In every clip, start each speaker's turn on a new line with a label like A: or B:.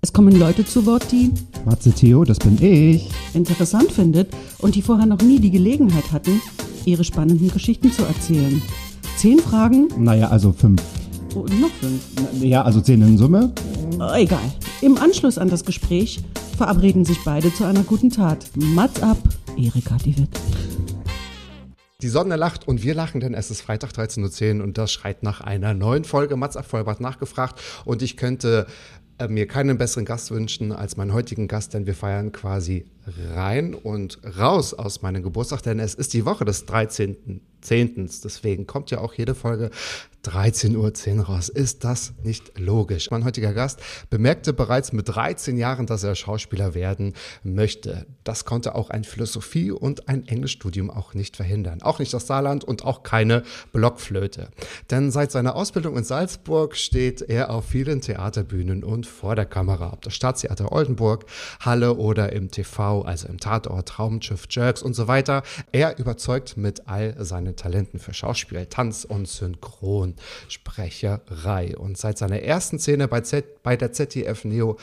A: Es kommen Leute zu Wort, die
B: Matze Theo, das bin ich.
A: interessant findet und die vorher noch nie die Gelegenheit hatten, ihre spannenden Geschichten zu erzählen. Zehn Fragen
B: Naja, also fünf.
A: und noch fünf.
B: Ja, also zehn in Summe.
A: Äh, Egal. Im Anschluss an das Gespräch verabreden sich beide zu einer guten Tat. Mats ab, Erika die Witt.
C: Die Sonne lacht und wir lachen, denn es ist Freitag 13.10 Uhr und das schreit nach einer neuen Folge Mats ab Vollbart nachgefragt. Und ich könnte mir keinen besseren Gast wünschen als meinen heutigen Gast, denn wir feiern quasi rein und raus aus meinem Geburtstag, denn es ist die Woche des 13.10. Deswegen kommt ja auch jede Folge 13.10 Uhr raus. Ist das nicht logisch? Mein heutiger Gast bemerkte bereits mit 13 Jahren, dass er Schauspieler werden möchte. Das konnte auch ein Philosophie- und ein Englischstudium auch nicht verhindern. Auch nicht das Saarland und auch keine Blockflöte. Denn seit seiner Ausbildung in Salzburg steht er auf vielen Theaterbühnen und vor der Kamera. Ob das Staatstheater Oldenburg, Halle oder im TV, also im Tatort, Traumschiff, Jerks und so weiter. Er überzeugt mit all seinen Talenten für Schauspiel, Tanz und Synchronsprecherei. Und seit seiner ersten Szene bei, Z, bei der ZDF Neo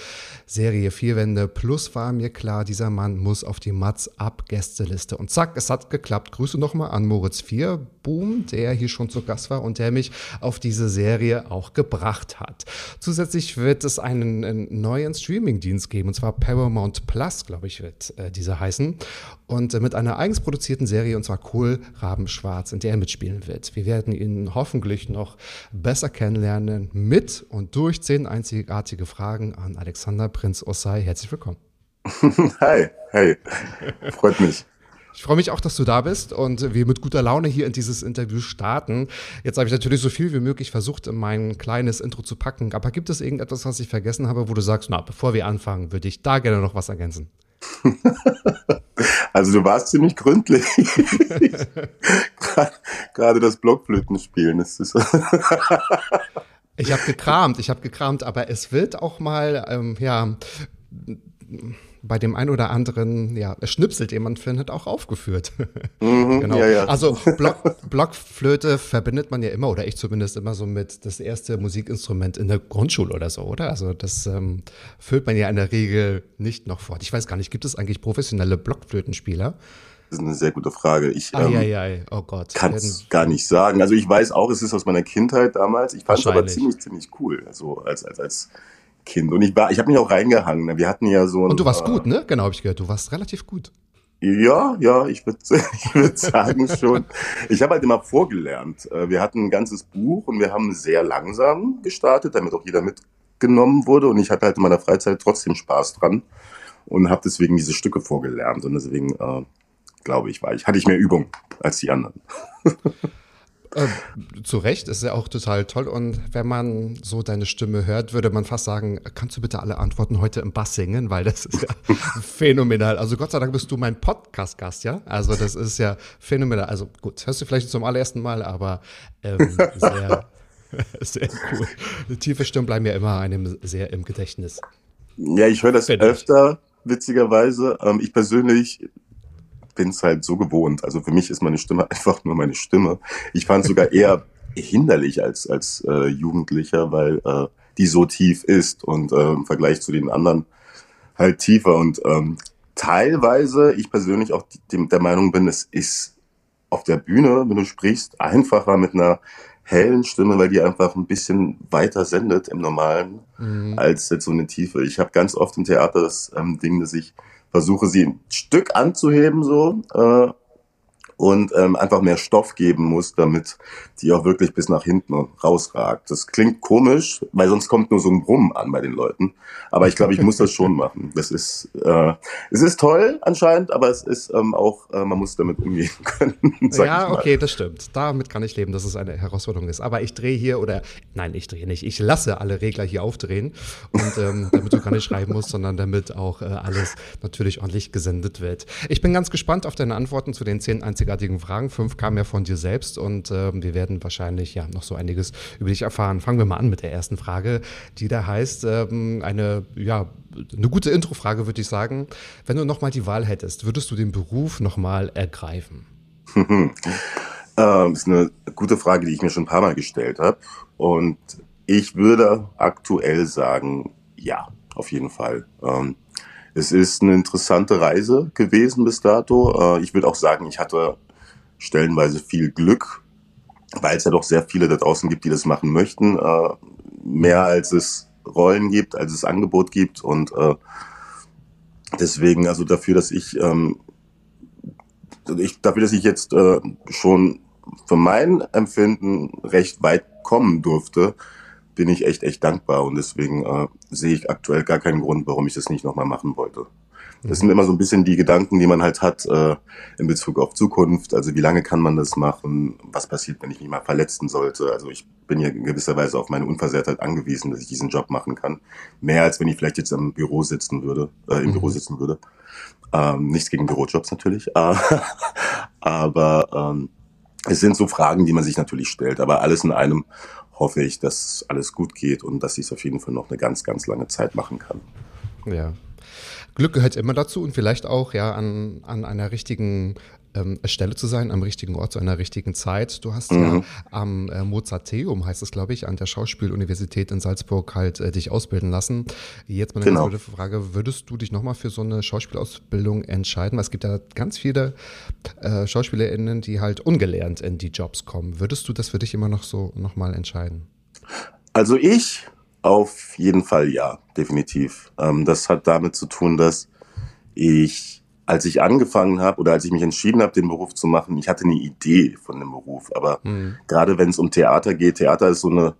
C: Serie Vierwände Plus war mir klar, dieser Mann muss auf die Mats ab Gästeliste. Und zack, es hat geklappt. Grüße nochmal an Moritz Vier Boom, der hier schon zu Gast war und der mich auf diese Serie auch gebracht hat. Zusätzlich wird es einen, einen neuen Streamingdienst geben, und zwar Paramount Plus, glaube ich, wird äh, dieser heißen. Und äh, mit einer eigens produzierten Serie, und zwar Kohlraben Schwarz, in der er mitspielen wird. Wir werden ihn hoffentlich noch besser kennenlernen mit und durch zehn einzigartige Fragen an Alexander Prinz Osai. Herzlich willkommen.
D: Hi, hey, freut mich.
C: Ich freue mich auch, dass du da bist und wir mit guter Laune hier in dieses Interview starten. Jetzt habe ich natürlich so viel wie möglich versucht, in mein kleines Intro zu packen. Aber gibt es irgendetwas, was ich vergessen habe, wo du sagst, na, bevor wir anfangen, würde ich da gerne noch was ergänzen?
D: Also du warst ziemlich gründlich. Gerade das Blockflötenspielen ist es.
C: Ich habe gekramt, ich habe gekramt, aber es wird auch mal, ähm, ja, bei dem ein oder anderen, ja, Schnipsel, den man findet, auch aufgeführt.
D: Mhm,
C: genau.
D: ja, ja.
C: Also Block, Blockflöte verbindet man ja immer, oder ich zumindest immer so mit das erste Musikinstrument in der Grundschule oder so, oder? Also das ähm, füllt man ja in der Regel nicht noch fort. Ich weiß gar nicht, gibt es eigentlich professionelle Blockflötenspieler?
D: Das ist eine sehr gute Frage. Ich ähm,
C: Eieiei, oh Gott.
D: kann es gar nicht sagen. Also ich weiß auch, es ist aus meiner Kindheit damals. Ich fand es aber ziemlich, ziemlich cool, also als, als, als Kind. Und ich war, ich habe mich auch reingehangen. Wir hatten ja so ein,
C: Und du warst
D: äh,
C: gut, ne? Genau, habe ich gehört. Du warst relativ gut.
D: Ja, ja, ich würde ich würd sagen schon. Ich habe halt immer vorgelernt. Äh, Wir hatten ein ganzes Buch und wir haben sehr langsam gestartet, damit auch jeder mitgenommen wurde. Und ich hatte halt in meiner Freizeit trotzdem Spaß dran und habe deswegen diese Stücke vorgelernt. Und deswegen, äh, glaube ich, war ich, hatte ich mehr Übung als die anderen.
C: Äh, zu Recht, ist ja auch total toll. Und wenn man so deine Stimme hört, würde man fast sagen, kannst du bitte alle Antworten heute im Bass singen, weil das ist ja phänomenal. Also Gott sei Dank bist du mein Podcast-Gast, ja? Also das ist ja phänomenal. Also gut, hörst du vielleicht zum allerersten Mal, aber ähm, sehr, sehr cool. Tiefe Stimmen bleiben ja immer einem sehr im Gedächtnis.
D: Ja, ich höre das
C: Finde ich.
D: öfter, witzigerweise. Ähm, ich persönlich bin es halt so gewohnt. Also für mich ist meine Stimme einfach nur meine Stimme. Ich fand es sogar eher hinderlich als, als äh, Jugendlicher, weil äh, die so tief ist und äh, im Vergleich zu den anderen halt tiefer. Und ähm, teilweise, ich persönlich auch die, der Meinung bin, es ist auf der Bühne, wenn du sprichst, einfacher mit einer hellen Stimme, weil die einfach ein bisschen weiter sendet im Normalen als jetzt so eine Tiefe. Ich habe ganz oft im Theater das ähm, Ding, dass ich versuche, sie ein Stück anzuheben so äh, und ähm, einfach mehr Stoff geben muss, damit die auch wirklich bis nach hinten rausragt. Das klingt komisch, weil sonst kommt nur so ein Brummen an bei den Leuten. Aber ich glaube, ich muss das schon machen. Das ist, äh, es ist toll anscheinend, aber es ist ähm, auch, äh, man muss damit umgehen können.
C: ja, okay, das stimmt. Damit kann ich leben, dass es eine Herausforderung ist. Aber ich drehe hier oder nein, ich drehe nicht. Ich lasse alle Regler hier aufdrehen und ähm, damit du gar nicht schreiben musst, sondern damit auch äh, alles natürlich ordentlich gesendet wird. Ich bin ganz gespannt auf deine Antworten zu den zehn einzigen einzigartigen Fragen. Fünf kamen ja von dir selbst und äh, wir werden wahrscheinlich ja noch so einiges über dich erfahren. Fangen wir mal an mit der ersten Frage, die da heißt, ähm, eine, ja, eine gute Introfrage, würde ich sagen. Wenn du nochmal die Wahl hättest, würdest du den Beruf nochmal ergreifen?
D: ähm, ist eine gute Frage, die ich mir schon ein paar Mal gestellt habe. Und ich würde aktuell sagen, ja, auf jeden Fall. Ähm, es ist eine interessante Reise gewesen bis dato. Äh, ich würde auch sagen, ich hatte stellenweise viel Glück, weil es ja doch sehr viele da draußen gibt, die das machen möchten. Äh, mehr als es Rollen gibt, als es Angebot gibt. Und äh, deswegen, also dafür, dass ich, ähm, ich dafür, dass ich jetzt schon für mein Empfinden recht weit kommen durfte, bin ich echt, echt dankbar und deswegen äh, sehe ich aktuell gar keinen Grund, warum ich das nicht nochmal machen wollte. Das sind immer so ein bisschen die Gedanken, die man halt hat äh, in Bezug auf Zukunft. Also wie lange kann man das machen? Was passiert, wenn ich mich mal verletzen sollte? Also ich bin ja in gewisser Weise auf meine Unversehrtheit angewiesen, dass ich diesen Job machen kann. Mehr als wenn ich vielleicht jetzt im Büro sitzen würde, äh, im mhm. Büro sitzen würde. Ähm, nichts gegen Bürojobs natürlich. Äh, aber ähm, es sind so Fragen, die man sich natürlich stellt. Aber alles in einem hoffe ich, dass alles gut geht und dass ich es auf jeden Fall noch eine ganz, ganz lange Zeit machen kann.
C: Ja. Glück gehört immer dazu und vielleicht auch ja an, an einer richtigen ähm, Stelle zu sein, am richtigen Ort zu einer richtigen Zeit. Du hast mhm. ja am äh, Mozarteum, heißt es glaube ich, an der Schauspieluniversität in Salzburg halt äh, dich ausbilden lassen. Jetzt meine genau. Frage, würdest du dich nochmal für so eine Schauspielausbildung entscheiden? Weil es gibt ja ganz viele äh, SchauspielerInnen, die halt ungelernt in die Jobs kommen. Würdest du das für dich immer noch so nochmal entscheiden?
D: Also ich auf jeden Fall ja, definitiv. Ähm, das hat damit zu tun, dass ich als ich angefangen habe oder als ich mich entschieden habe, den Beruf zu machen, ich hatte eine Idee von dem Beruf. Aber mhm. gerade wenn es um Theater geht, Theater ist so eine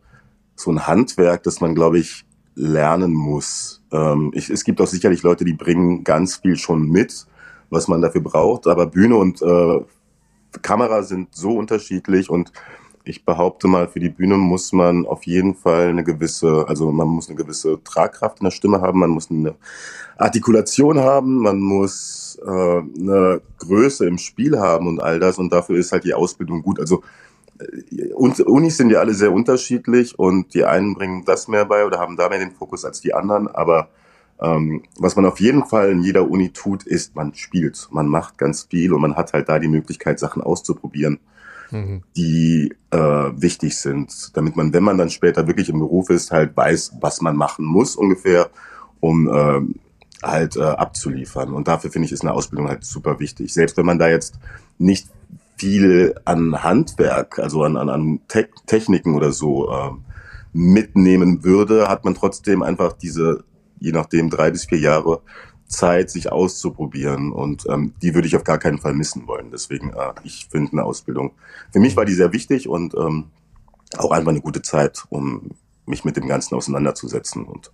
D: so ein Handwerk, das man, glaube ich, lernen muss. Ähm, ich, es gibt auch sicherlich Leute, die bringen ganz viel schon mit, was man dafür braucht. Aber Bühne und äh, Kamera sind so unterschiedlich und ich behaupte mal, für die Bühne muss man auf jeden Fall eine gewisse, also man muss eine gewisse Tragkraft in der Stimme haben, man muss eine Artikulation haben, man muss äh, eine Größe im Spiel haben und all das und dafür ist halt die Ausbildung gut. Also äh, Unis sind ja alle sehr unterschiedlich und die einen bringen das mehr bei oder haben da mehr den Fokus als die anderen, aber ähm, was man auf jeden Fall in jeder Uni tut, ist, man spielt, man macht ganz viel und man hat halt da die Möglichkeit, Sachen auszuprobieren die äh, wichtig sind, damit man, wenn man dann später wirklich im Beruf ist, halt weiß, was man machen muss ungefähr, um äh, halt äh, abzuliefern. Und dafür finde ich, ist eine Ausbildung halt super wichtig. Selbst wenn man da jetzt nicht viel an Handwerk, also an, an, an Te Techniken oder so äh, mitnehmen würde, hat man trotzdem einfach diese, je nachdem, drei bis vier Jahre Zeit, sich auszuprobieren. Und ähm, die würde ich auf gar keinen Fall missen wollen. Deswegen, äh, ich finde eine Ausbildung. Für mich war die sehr wichtig und ähm, auch einfach eine gute Zeit, um mich mit dem Ganzen auseinanderzusetzen. Und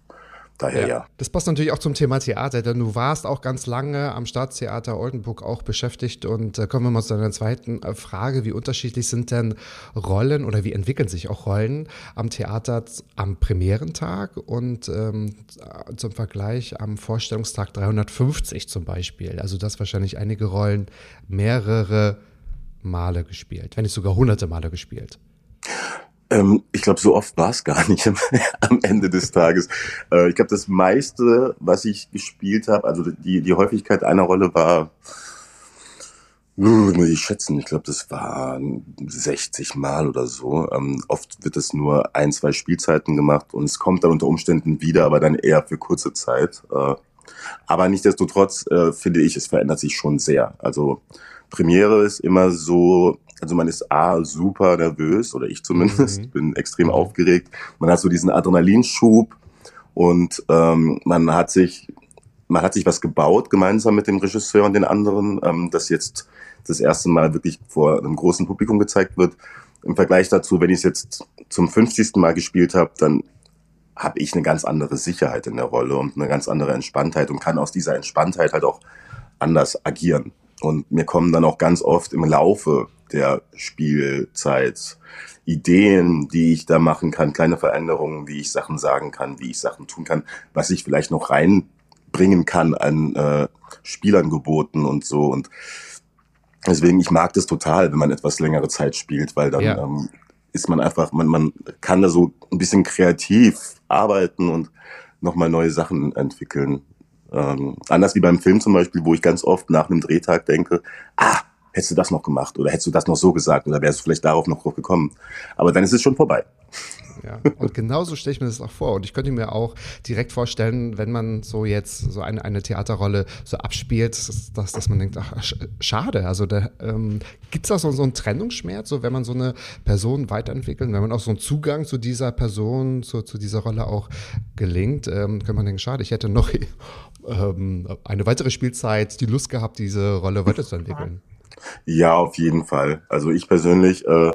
D: Daher ja. ja.
C: Das passt natürlich auch zum Thema Theater, denn du warst auch ganz lange am Staatstheater Oldenburg auch beschäftigt. Und äh, kommen wir mal zu deiner zweiten äh, Frage. Wie unterschiedlich sind denn Rollen oder wie entwickeln sich auch Rollen am Theater am Premierentag und ähm, zum Vergleich am Vorstellungstag 350 zum Beispiel? Also das wahrscheinlich einige Rollen mehrere Male gespielt, wenn nicht sogar hunderte Male gespielt.
D: Ähm, ich glaube, so oft war es gar nicht am, Ende des Tages. Äh, ich glaube, das meiste, was ich gespielt habe, also die, die Häufigkeit einer Rolle war, uh, muss ich schätzen, ich glaube, das waren 60 Mal oder so. Ähm, oft wird es nur ein, zwei Spielzeiten gemacht und es kommt dann unter Umständen wieder, aber dann eher für kurze Zeit. Äh, aber nichtsdestotrotz äh, finde ich, es verändert sich schon sehr. Also Premiere ist immer so also man ist A, super nervös, oder ich zumindest, mhm. bin extrem mhm. aufgeregt. Man hat so diesen Adrenalinschub und ähm, man hat sich man hat sich was gebaut gemeinsam mit dem Regisseur und den anderen, ähm, das jetzt das erste Mal wirklich vor einem großen Publikum gezeigt wird. Im Vergleich dazu, wenn ich es jetzt zum 50. Mal gespielt habe, dann habe ich eine ganz andere Sicherheit in der Rolle und eine ganz andere Entspanntheit und kann aus dieser Entspanntheit halt auch anders agieren. Und mir kommen dann auch ganz oft im Laufe der Spielzeit Ideen, die ich da machen kann, kleine Veränderungen, wie ich Sachen sagen kann, wie ich Sachen tun kann, was ich vielleicht noch reinbringen kann an äh, Spielangeboten und so. Und deswegen, ich mag das total, wenn man etwas längere Zeit spielt, weil dann ja. ähm, ist man einfach, man, man kann da so ein bisschen kreativ arbeiten und nochmal neue Sachen entwickeln. Ähm, anders wie beim Film zum Beispiel, wo ich ganz oft nach einem Drehtag denke, ah, hättest du das noch gemacht oder hättest du das noch so gesagt oder wärst du vielleicht darauf noch drauf gekommen. Aber dann ist es schon vorbei.
C: Ja, und genauso stelle ich mir das auch vor. Und ich könnte mir auch direkt vorstellen, wenn man so jetzt so eine, eine Theaterrolle so abspielt, dass, dass man denkt, ach, schade. Also da, ähm, gibt es da so, so einen Trennungsschmerz, so wenn man so eine Person weiterentwickelt, wenn man auch so einen Zugang zu dieser Person, zu, zu dieser Rolle auch gelingt, ähm, kann man denken, schade, ich hätte noch ähm, eine weitere Spielzeit die Lust gehabt, diese Rolle weiterzuentwickeln.
D: Ja, auf jeden Fall. Also ich persönlich äh,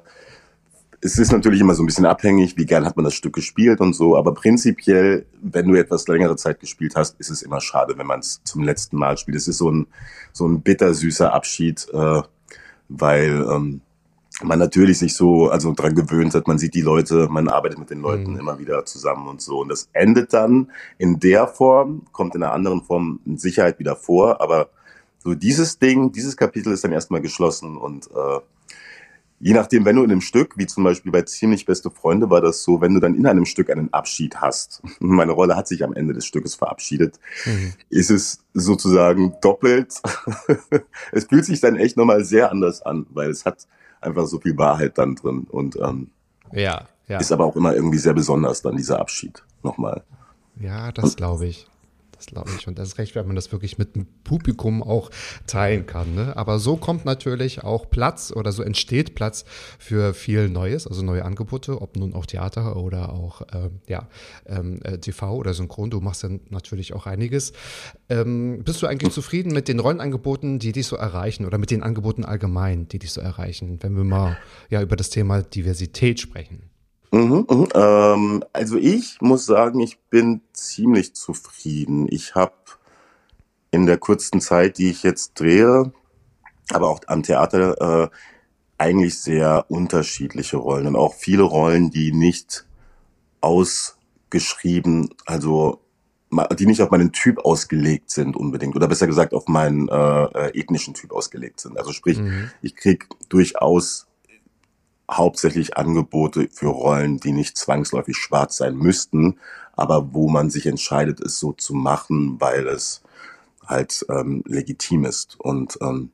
D: es ist natürlich immer so ein bisschen abhängig, wie gern hat man das Stück gespielt und so, aber prinzipiell, wenn du etwas längere Zeit gespielt hast, ist es immer schade, wenn man es zum letzten Mal spielt. Es ist so ein, so ein bittersüßer Abschied, äh, weil ähm, man natürlich sich so also dran gewöhnt hat, man sieht die Leute, man arbeitet mit den Leuten mhm. immer wieder zusammen und so. Und das endet dann in der Form, kommt in einer anderen Form in Sicherheit wieder vor, aber so dieses Ding, dieses Kapitel ist dann erstmal geschlossen und äh, je nachdem, wenn du in einem Stück, wie zum Beispiel bei Ziemlich beste Freunde war das so, wenn du dann in einem Stück einen Abschied hast, meine Rolle hat sich am Ende des Stückes verabschiedet, mhm. ist es sozusagen doppelt. es fühlt sich dann echt nochmal sehr anders an, weil es hat einfach so viel Wahrheit dann drin und ähm,
C: ja, ja.
D: ist aber auch immer irgendwie sehr besonders dann dieser Abschied nochmal.
C: Ja, das glaube ich. Das glaube ich. Und das ist recht, wenn man das wirklich mit dem Publikum auch teilen kann. Ne? Aber so kommt natürlich auch Platz oder so entsteht Platz für viel Neues, also neue Angebote, ob nun auch Theater oder auch ähm, ja, ähm, äh, TV oder Synchron. Du machst ja natürlich auch einiges. Ähm, bist du eigentlich zufrieden mit den Rollenangeboten, die dich so erreichen oder mit den Angeboten allgemein, die dich so erreichen, wenn wir mal ja über das Thema Diversität sprechen?
D: Mhm, mhm. Ähm, also ich muss sagen, ich bin ziemlich zufrieden. Ich habe in der kurzen Zeit, die ich jetzt drehe, aber auch am Theater, äh, eigentlich sehr unterschiedliche Rollen und auch viele Rollen, die nicht ausgeschrieben, also die nicht auf meinen Typ ausgelegt sind unbedingt oder besser gesagt auf meinen äh, äh ethnischen Typ ausgelegt sind. Also sprich, mhm. ich krieg durchaus hauptsächlich Angebote für Rollen, die nicht zwangsläufig schwarz sein müssten, aber wo man sich entscheidet, es so zu machen, weil es halt ähm, legitim ist. Und ähm,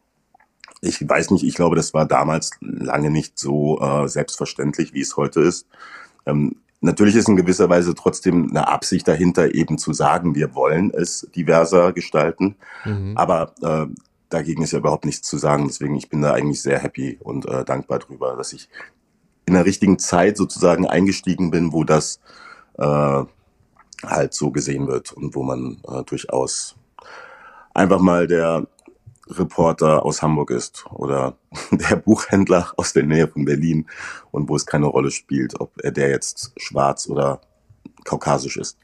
D: ich weiß nicht, ich glaube, das war damals lange nicht so äh, selbstverständlich, wie es heute ist. Ähm, natürlich ist in gewisser Weise trotzdem eine Absicht dahinter, eben zu sagen, wir wollen es diverser gestalten. Mhm. Aber äh, dagegen ist ja überhaupt nichts zu sagen. Deswegen, ich bin da eigentlich sehr happy und äh, dankbar drüber, dass ich in der richtigen Zeit sozusagen eingestiegen bin, wo das äh, halt so gesehen wird und wo man äh, durchaus einfach mal der Reporter aus Hamburg ist oder der Buchhändler aus der Nähe von Berlin und wo es keine Rolle spielt, ob er der jetzt schwarz oder kaukasisch ist.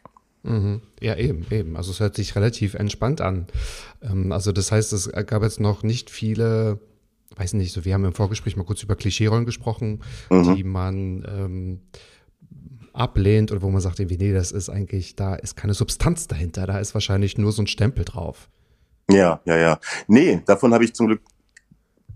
C: Mhm. Ja, eben, eben. Also es hört sich relativ entspannt an. Ähm, also das heißt, es gab jetzt noch nicht viele, weiß nicht, so wir haben im Vorgespräch mal kurz über Klischeerollen gesprochen, mhm. die man ähm, ablehnt oder wo man sagt, nee, das ist eigentlich, da ist keine Substanz dahinter, da ist wahrscheinlich nur so ein Stempel drauf.
D: Ja, ja, ja. Nee, davon habe ich zum Glück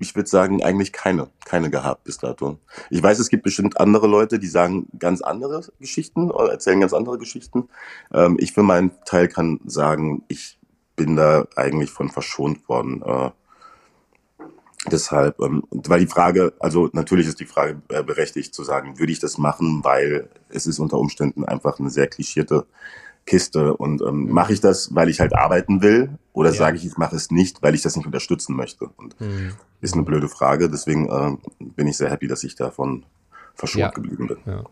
D: ich würde sagen, eigentlich keine, keine gehabt bis dato. Ich weiß, es gibt bestimmt andere Leute, die sagen ganz andere Geschichten oder erzählen ganz andere Geschichten. Ähm, ich für meinen Teil kann sagen, ich bin da eigentlich von verschont worden. Äh, deshalb, ähm, weil die Frage, also natürlich ist die Frage äh, berechtigt zu sagen, würde ich das machen, weil es ist unter Umständen einfach eine sehr klischierte Kiste. Und ähm, mhm. mache ich das, weil ich halt arbeiten will, oder ja. sage ich, ich mache es nicht, weil ich das nicht unterstützen möchte? Und mhm. ist eine blöde Frage. Deswegen äh, bin ich sehr happy, dass ich davon verschont ja. geblieben bin.
C: Ja.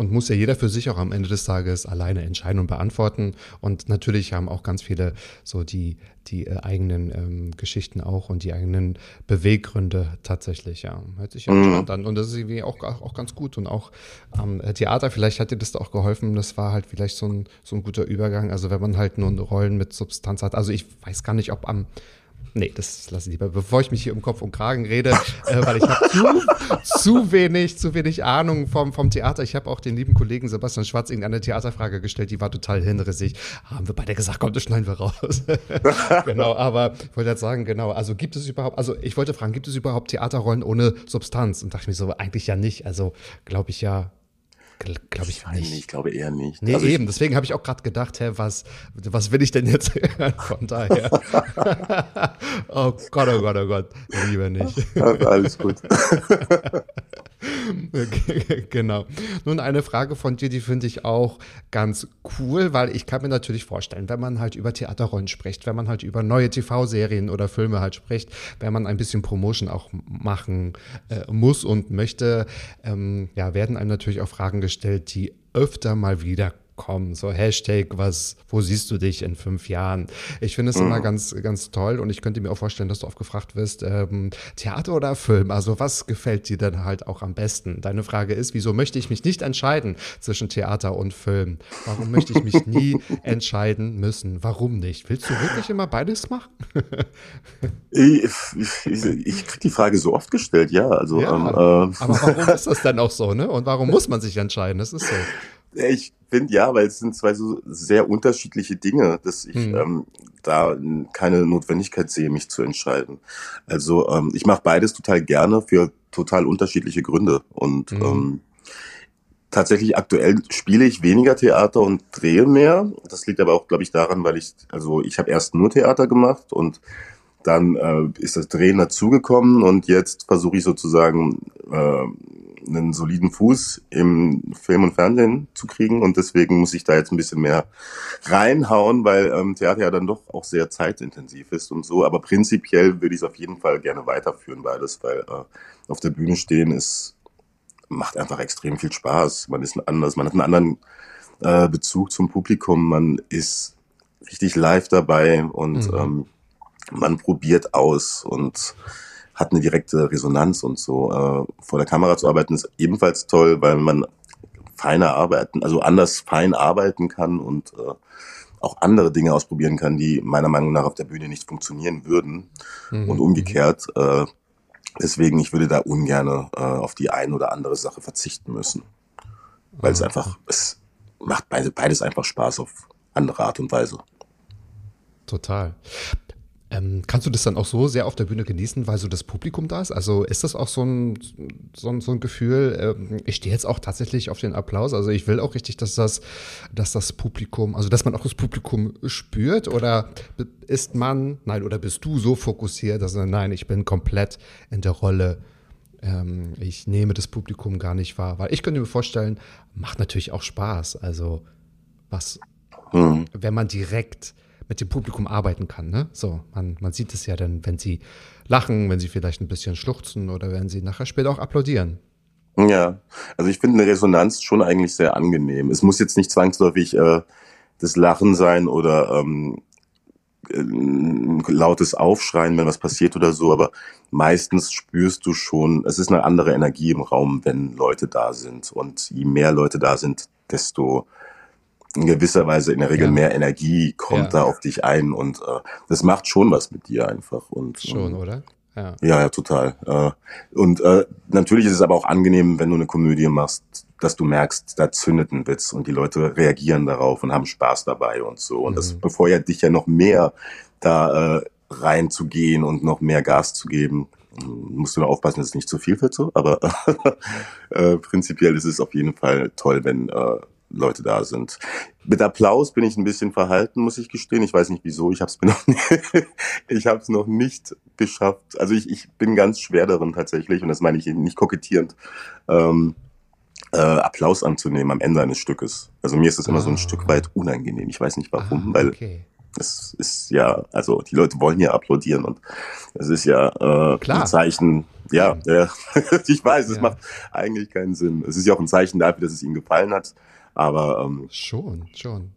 C: Und muss ja jeder für sich auch am Ende des Tages alleine entscheiden und beantworten. Und natürlich haben auch ganz viele so die, die äh, eigenen ähm, Geschichten auch und die eigenen Beweggründe tatsächlich, ja. Hört sich ja
D: Mhm.
C: an. Und das ist irgendwie auch, auch, ganz gut. Und auch am äh, Theater, vielleicht hat dir das auch geholfen. Das war halt vielleicht so ein, so ein guter Übergang. Also wenn man halt nur Rollen mit Substanz hat. Also ich weiß gar nicht, ob am Nee, das lasse ich lieber, bevor ich mich hier um Kopf und Kragen rede, äh, weil ich habe zu, zu wenig, zu wenig Ahnung vom, vom Theater. Ich habe auch den lieben Kollegen Sebastian Schwarz irgendeine Theaterfrage gestellt, die war total hinrissig. Haben wir beide gesagt, komm, das schneiden wir raus. genau, aber ich wollte jetzt sagen, genau, also gibt es überhaupt, also ich wollte fragen, gibt es überhaupt Theaterrollen ohne Substanz? Und dachte mir so, eigentlich ja nicht. Also glaube ich ja, glaube ich nicht.
D: ich glaube eher nicht.
C: Nee,
D: Also
C: eben. Deswegen habe ich auch gerade gedacht, hä, was, was will ich denn jetzt hören? Von daher. oh Gott, oh Gott, oh Gott. Lieber nicht.
D: Ja, alles gut.
C: genau. Nun eine Frage von dir, die finde ich auch ganz cool, weil ich kann mir natürlich vorstellen, wenn man halt über Theaterrollen spricht, wenn man halt über neue TV-Serien oder Filme halt spricht, wenn man ein bisschen Promotion auch machen äh, muss und möchte, ähm, ja, werden einem natürlich auch Fragen gestellt, die öfter mal wieder kommen. So Hashtag, was, wo siehst du dich in fünf Jahren? Ich finde es immer ganz, ganz toll und ich könnte mir auch vorstellen, dass du oft gefragt wirst, ähm, Theater oder Film? Also was gefällt dir denn halt auch am besten? Deine Frage ist, wieso möchte ich mich nicht entscheiden zwischen Theater und Film? Warum möchte ich mich nie entscheiden müssen? Warum nicht? Willst du wirklich immer beides machen?
D: Ich, ich, ich kriege die Frage so oft gestellt, ja. Also
C: Ja,
D: ähm,
C: aber warum ist das denn auch so, ne? Und warum muss man sich entscheiden? Das ist so.
D: Ich finde ja, weil es sind zwei so sehr unterschiedliche Dinge, dass ich
C: Mhm.
D: ähm, da keine Notwendigkeit sehe, mich zu entscheiden. Also ähm, ich mache beides total gerne für total unterschiedliche Gründe und
C: Mhm.
D: ähm, Tatsächlich aktuell spiele ich weniger Theater und drehe mehr. Das liegt aber auch, glaube ich, daran, weil ich, also ich habe erst nur Theater gemacht und dann äh, ist das Drehen dazugekommen und jetzt versuche ich sozusagen äh, einen soliden Fuß im Film und Fernsehen zu kriegen und deswegen muss ich da jetzt ein bisschen mehr reinhauen, weil ähm, Theater ja dann doch auch sehr zeitintensiv ist und so. Aber prinzipiell würde ich es auf jeden Fall gerne weiterführen, beides, weil äh, auf der Bühne stehen ist macht einfach extrem viel Spaß. Man ist anders, man hat einen anderen äh, Bezug zum Publikum, man ist richtig live dabei und
C: Mhm.
D: ähm, man probiert aus und hat eine direkte Resonanz und so. Äh, vor der Kamera zu arbeiten ist ebenfalls toll, weil man feiner arbeiten, also anders fein arbeiten kann und äh, auch andere Dinge ausprobieren kann, die meiner Meinung nach auf der Bühne nicht funktionieren würden
C: Mhm.
D: und umgekehrt. Äh, deswegen, ich würde da ungern äh, auf die ein oder andere Sache verzichten müssen. Weil es
C: Ah.
D: einfach, es macht beide, beides einfach Spaß auf andere Art und Weise.
C: Total. Ähm, kannst du das dann auch so sehr auf der Bühne genießen, weil so das Publikum da ist? Also ist das auch so ein, so ein, so ein Gefühl, ähm, ich stehe jetzt auch tatsächlich auf den Applaus, also ich will auch richtig, dass das, dass das Publikum, also dass man auch das Publikum spürt oder ist man, nein, oder bist du so fokussiert, dass nein, ich bin komplett in der Rolle, ähm, ich nehme das Publikum gar nicht wahr, weil ich könnte mir vorstellen, macht natürlich auch Spaß, also was
D: Hm.
C: wenn man direkt mit dem Publikum arbeiten kann. Ne? So, man, man sieht es ja dann, wenn sie lachen, wenn sie vielleicht ein bisschen schluchzen oder wenn sie nachher später auch applaudieren.
D: Ja, also ich finde eine Resonanz schon eigentlich sehr angenehm. Es muss jetzt nicht zwangsläufig äh, das Lachen sein oder ähm, ein lautes Aufschreien, wenn was passiert oder so, aber meistens spürst du schon, es ist eine andere Energie im Raum, wenn Leute da sind. Und je mehr Leute da sind, desto in gewisser Weise in der Regel
C: Ja.
D: mehr Energie kommt
C: Ja.
D: da auf dich ein und äh, das macht schon was mit dir einfach. Und,
C: Schon,
D: ähm,
C: oder? Ja.
D: ja, ja, total. Äh, Und äh, natürlich ist es aber auch angenehm, wenn du eine Komödie machst, dass du merkst, da zündet ein Witz und die Leute reagieren darauf und haben Spaß dabei und so. Und das
C: Mhm.
D: befeuert dich ja noch mehr, da äh, reinzugehen und noch mehr Gas zu geben. Musst du nur aufpassen, dass es nicht zu viel wird, so. Aber äh, prinzipiell ist es auf jeden Fall toll, wenn äh, Leute da sind. Mit Applaus bin ich ein bisschen verhalten, muss ich gestehen. Ich weiß nicht wieso. Ich habe es mir noch nicht, ich habe es noch nicht geschafft. Also ich, ich bin ganz schwer darin tatsächlich und das meine ich nicht kokettierend. Ähm, äh, Applaus anzunehmen am Ende eines Stückes. Also mir ist das immer so
C: Ah.
D: ein Stück weit unangenehm. Ich weiß nicht warum,
C: Ah,
D: weil
C: okay.
D: Das ist ja, also die Leute wollen ja applaudieren und es ist ja äh,
C: Klar.
D: ein Zeichen, ja, ja ich weiß, es
C: Ja.
D: macht eigentlich keinen Sinn. Es ist ja auch ein Zeichen dafür, dass es ihnen gefallen hat, aber ähm,
C: Schon, schon.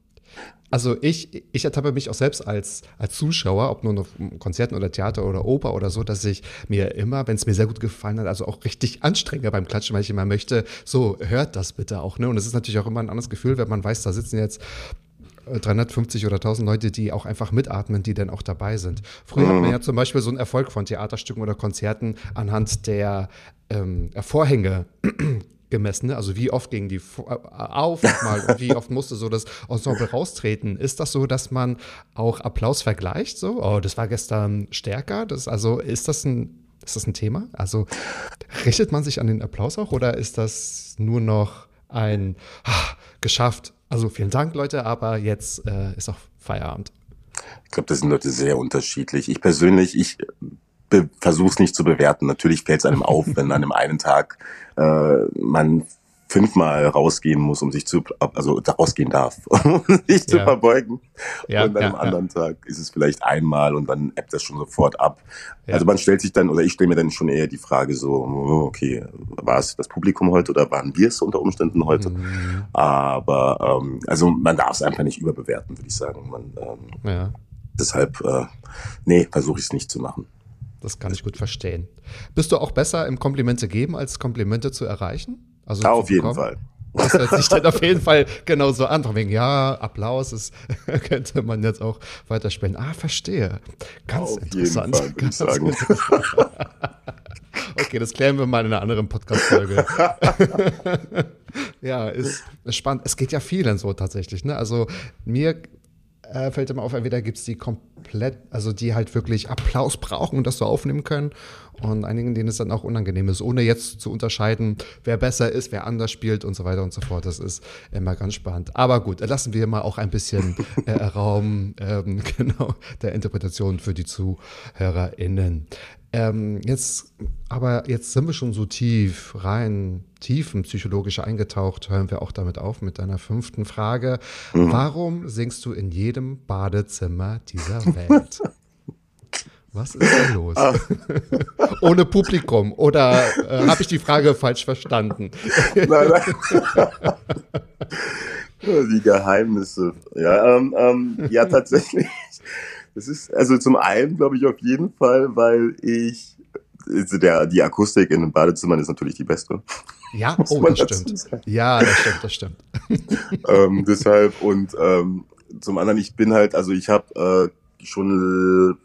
C: Also ich, ich ertappe mich auch selbst als, als Zuschauer, ob nun auf Konzerten oder Theater oder Oper oder so, dass ich mir immer, wenn es mir sehr gut gefallen hat, also auch richtig anstrenge beim Klatschen, weil ich immer möchte, so hört das bitte auch. Ne? Und es ist natürlich auch immer ein anderes Gefühl, wenn man weiß, da sitzen jetzt äh, 350 oder 1000 Leute, die auch einfach mitatmen, die dann auch dabei sind. Früher hat man ja zum Beispiel so einen Erfolg von Theaterstücken oder Konzerten anhand der ähm, Vorhänge gemessen, ne? also wie oft gingen die äh, auf und wie oft musste so das Ensemble raustreten. Ist das so, dass man auch Applaus vergleicht? So, oh, das war gestern stärker. Das, also ist das ein ist das ein Thema? Also richtet man sich an den Applaus auch oder ist das nur noch ein ah, geschafft? Also vielen Dank, Leute, aber jetzt äh, ist auch Feierabend.
D: ich glaube, das sind Leute sehr unterschiedlich. Ich persönlich, ich versuche es nicht zu bewerten. Natürlich fällt es einem auf, wenn an einem einen Tag äh, man fünfmal rausgehen muss, um sich zu, also rausgehen darf, um sich zu
C: Ja.
D: verbeugen.
C: Ja,
D: und an einem
C: ja,
D: anderen Tag ist es vielleicht einmal und dann ebbt das schon sofort ab. Also man stellt sich dann, oder ich stelle mir dann schon eher die Frage so, oh, okay, war es das Publikum heute oder waren wir es unter Umständen heute?
C: Mhm.
D: Aber ähm, also man darf es einfach nicht überbewerten, würde ich sagen. Man, ähm, deshalb, äh, nee, versuche ich es nicht zu machen.
C: Das kann ich gut verstehen. Bist du auch besser im Komplimente geben, als Komplimente zu erreichen? Also
D: Ja, auf jeden? Fall.
C: Das hört sich dann auf jeden Fall genauso an. Von wegen, ja, Applaus ist, könnte man jetzt auch weiterspielen. Ah, verstehe. Ganz
D: Auf jeden
C: interessant.
D: Fall, würde ich
C: Ganz
D: sagen.
C: Okay, das klären wir mal in einer anderen Podcast-Folge. ja, ist, ist spannend. Es geht ja vielen so tatsächlich. Ne? Also mir äh, fällt immer auf, entweder gibt es die komplett, also die halt wirklich Applaus brauchen und das so aufnehmen können. Und einigen, denen es dann auch unangenehm ist, ohne jetzt zu unterscheiden, wer besser ist, wer anders spielt und so weiter und so fort. Das ist immer ganz spannend. Aber gut, lassen wir mal auch ein bisschen äh, Raum ähm, genau der Interpretation für die ZuhörerInnen. Ähm, jetzt, aber jetzt sind wir schon so tief rein, tiefenpsychologisch eingetaucht, hören wir auch damit auf mit deiner fünften Frage. Warum singst du in jedem Badezimmer dieser Welt? Was ist da los? Ohne Publikum. Oder äh, habe ich die Frage falsch verstanden?
D: Nein, nein. Die Geheimnisse. Ja, ähm, ähm, ja, tatsächlich. Das ist, also zum einen glaube ich auf jeden Fall, weil ich, also der, die Akustik in den Badezimmern ist natürlich die beste.
C: Ja, oh, das stimmt.
D: sagen.
C: Ja, das stimmt, das stimmt.
D: ähm, deshalb und ähm, zum anderen, ich bin halt, also ich habe äh, schon